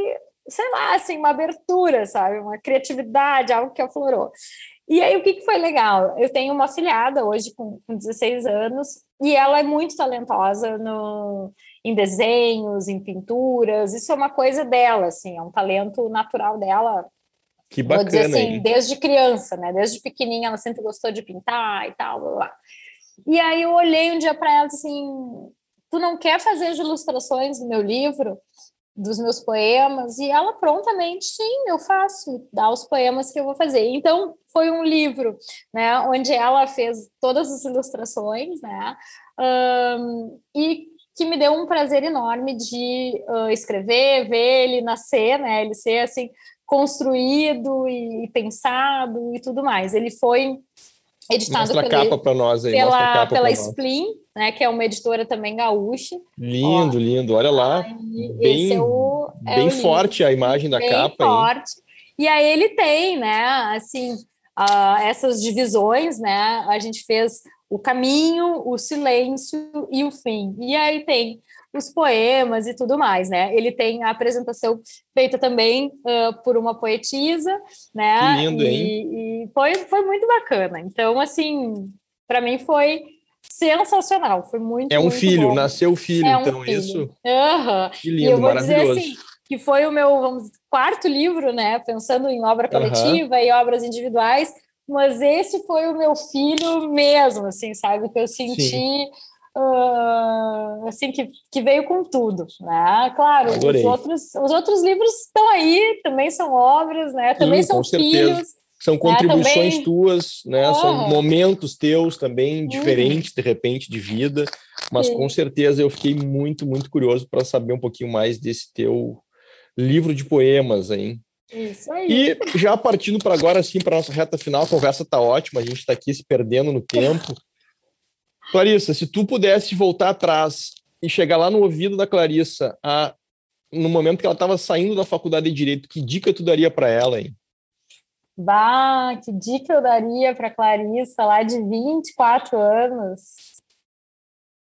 sei lá, assim, uma abertura, sabe? Uma criatividade, algo que aflorou. E aí, o que, que foi legal? Eu tenho uma filhada hoje com, com 16 anos e ela é muito talentosa no, em desenhos, em pinturas. Isso é uma coisa dela, assim, é um talento natural dela que bacana, Vou dizer assim, hein? desde criança, né? Desde pequenininha ela sempre gostou de pintar e tal, blá, blá. E aí eu olhei um dia para ela assim, tu não quer fazer as ilustrações do meu livro, dos meus poemas? E ela prontamente, sim, eu faço, dá os poemas que eu vou fazer. Então foi um livro, né, onde ela fez todas as ilustrações, né? Um, e que me deu um prazer enorme de uh, escrever, ver ele nascer, né? Ele ser assim construído e pensado e tudo mais. Ele foi editado mostra pela, capa para nós aí, pela, pela Spleen, né, que é uma editora também gaúcha. Lindo, Ó, lindo. Olha lá, bem, é o, é bem forte a imagem da bem capa. forte. E aí ele tem, né, assim, uh, essas divisões, né, a gente fez o caminho, o silêncio e o fim. E aí tem os poemas e tudo mais, né? Ele tem a apresentação feita também uh, por uma poetisa, né? Que lindo, e, hein? E foi, foi muito bacana. Então, assim, para mim foi sensacional, foi muito É um muito filho, bom. nasceu o filho, é um então filho. isso. Uhum. Que lindo, e eu vou maravilhoso. Dizer, assim, que foi o meu vamos, quarto livro, né? Pensando em obra coletiva uhum. e obras individuais, mas esse foi o meu filho mesmo, assim, sabe? Que eu senti uh, assim que, que veio com tudo, né? Claro, os outros, os outros livros estão aí, também são obras, né? Também Sim, são filhos, são contribuições tuas, né? São momentos teus também, uhum. diferentes, de repente, de vida. Mas Sim. com certeza eu fiquei muito, muito curioso para saber um pouquinho mais desse teu livro de poemas aí. Isso aí. E já partindo para agora, assim, para nossa reta final, a conversa está ótima, a gente está aqui se perdendo no tempo. Clarissa, se tu pudesse voltar atrás e chegar lá no ouvido da Clarissa, a, no momento que ela estava saindo da faculdade de Direito, que dica tu daria para ela, hein? Bah, que dica eu daria para Clarissa lá de 24 anos?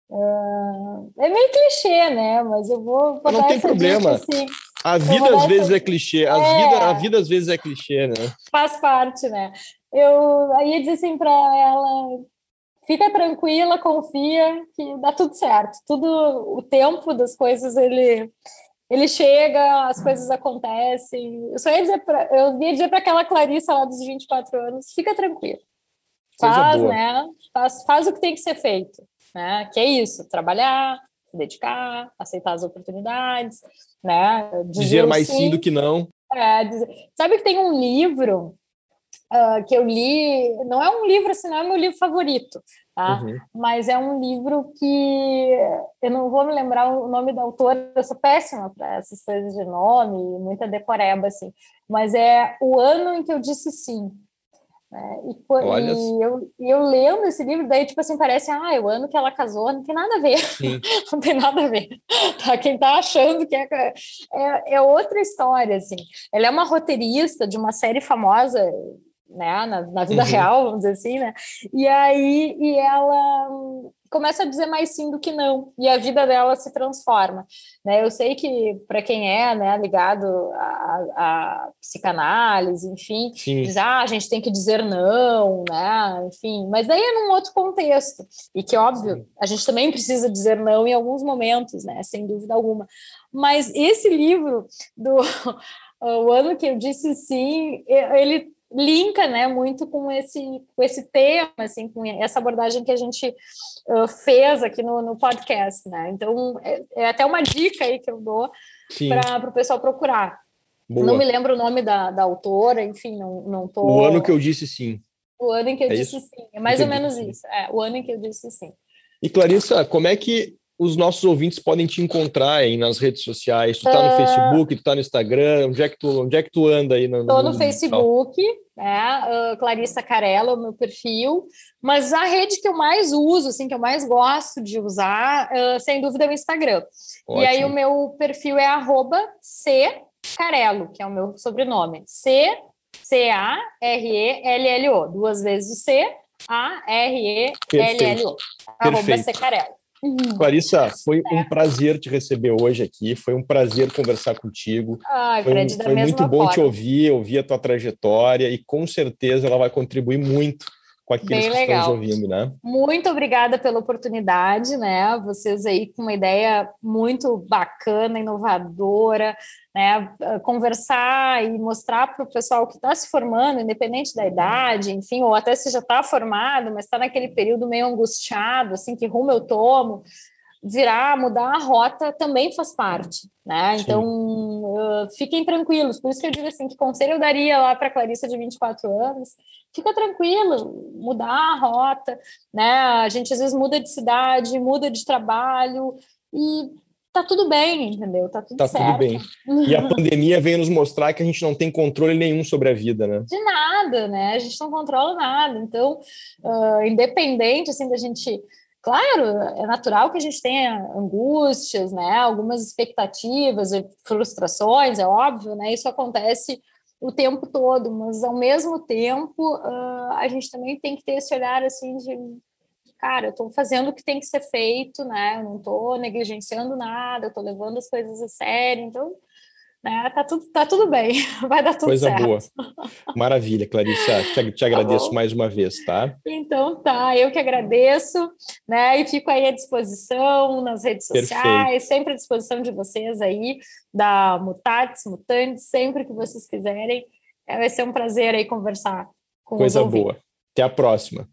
Uh, é meio clichê, né? Mas eu vou Não tem problema. Assim. A vida às vezes essa... é clichê. A, é... Vida, a vida às vezes é clichê, né? Faz parte, né? Eu aí ia dizer assim para ela: fica tranquila, confia que dá tudo certo. Tudo, o tempo das coisas ele ele chega, as coisas acontecem. Eu só ia dizer para eu ia dizer para aquela Clarissa lá dos 24 anos, fica tranquila. Faz, né? Faz, faz o que tem que ser feito, né? Que é isso, trabalhar, se dedicar, aceitar as oportunidades, né? Dizer, dizer mais sim, sim do que não. É, dizer... Sabe que tem um livro uh, que eu li, não é um livro assim, não é meu livro favorito, tá? Uhum. Mas é um livro que eu não vou me lembrar o nome da autora, eu sou péssima para essas coisas de nome, muita decoreba, assim. Mas é O Ano em que Eu Disse Sim. Né? E, e, eu, eu lendo esse livro, daí, tipo assim, parece, ah, o ano que ela casou, não tem nada a ver. não tem nada a ver. Tá? Quem tá achando que é, é, é outra história, assim. Ela é uma roteirista de uma série famosa né, na, na vida uhum. real, vamos dizer assim, né? E aí e ela começa a dizer mais sim do que não, e a vida dela se transforma. Né? Eu sei que, para quem é né, ligado à, à psicanálise, enfim, sim. diz, ah, a gente tem que dizer não, né? enfim, mas daí é num outro contexto, e que, óbvio, sim. a gente também precisa dizer não em alguns momentos, né? sem dúvida alguma. Mas esse livro do O Ano que eu disse sim, ele linka né, muito com esse, com esse tema, assim, com essa abordagem que a gente uh, fez aqui no, no podcast. Né? Então, é, é, até uma dica aí que eu dou para o pessoal procurar. Boa. Não me lembro o nome da, da autora, enfim, não, não tô... O ano que eu disse sim. O ano em que eu é disse isso? sim, é mais ou menos isso. É, o ano em que eu disse sim. E Clarissa, como é que os nossos ouvintes podem te encontrar aí nas redes sociais? Tu tá no uh... Facebook, tu tá no Instagram, onde é que tu, onde é que tu anda aí? No, Tô no, no Facebook, né? Uh, Clarissa Carella, o meu perfil, mas a rede que eu mais uso, assim, que eu mais gosto de usar, uh, sem dúvida é o Instagram. Ótimo. E aí o meu perfil é arroba Carelo, que é o meu sobrenome. C C-A-R-E-L-L-O. Duas vezes o C, A-R-E-L-L-O. Arroba Carelo. Uhum. Clarissa, foi um prazer te receber hoje aqui, foi um prazer conversar contigo. Ai, foi, Fred, foi muito bom forma. te ouvir, ouvir a tua trajetória e com certeza ela vai contribuir muito com aqueles Bem que legal. estão ouvindo, né? Muito obrigada pela oportunidade, né? Vocês aí com uma ideia muito bacana, inovadora, né? Conversar e mostrar para o pessoal que está se formando, independente da idade, enfim, ou até se já está formado, mas está naquele período meio angustiado, assim, que rumo eu tomo, virar, mudar a rota também faz parte, né? Sim. Então, uh, fiquem tranquilos. Por isso que eu digo assim, que conselho eu daria lá para a Clarissa de 24 anos? Fica tranquilo, mudar a rota, né? A gente às vezes muda de cidade, muda de trabalho e tá tudo bem, entendeu? Tá tudo tá certo. tudo bem. E a pandemia veio nos mostrar que a gente não tem controle nenhum sobre a vida, né? De nada, né? A gente não controla nada. Então, uh, independente assim da gente Claro, é natural que a gente tenha angústias, né, algumas expectativas, frustrações, é óbvio, né, isso acontece o tempo todo, mas ao mesmo tempo uh, a gente também tem que ter esse olhar assim de cara, eu estou fazendo o que tem que ser feito, né? Eu não estou negligenciando nada, estou levando as coisas a sério, então né? Tá tudo, tá tudo bem, vai dar tudo Coisa certo. boa. Maravilha, Clarissa. Te, te tá agradeço tá mais uma vez, tá? Então tá, eu que agradeço, né? E fico aí à disposição nas redes sociais, Perfeito. sempre à disposição de vocês aí, da Mutatis, Mutantes, sempre que vocês quiserem. É, vai ser um prazer aí conversar com Coisa boa. Até a próxima.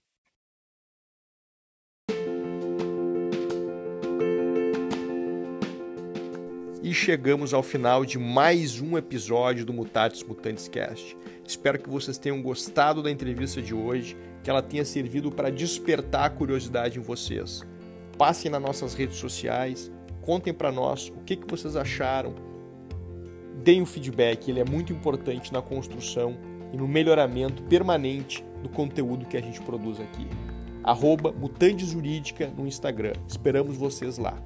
E chegamos ao final de mais um episódio do Mutatis Mutantes Cast. Espero que vocês tenham gostado da entrevista de hoje, que ela tenha servido para despertar a curiosidade em vocês. Passem nas nossas redes sociais, contem para nós o que, que vocês acharam, deem o feedback, ele é muito importante na construção e no melhoramento permanente do conteúdo que a gente produz aqui. Arroba Jurídica no Instagram. Esperamos vocês lá.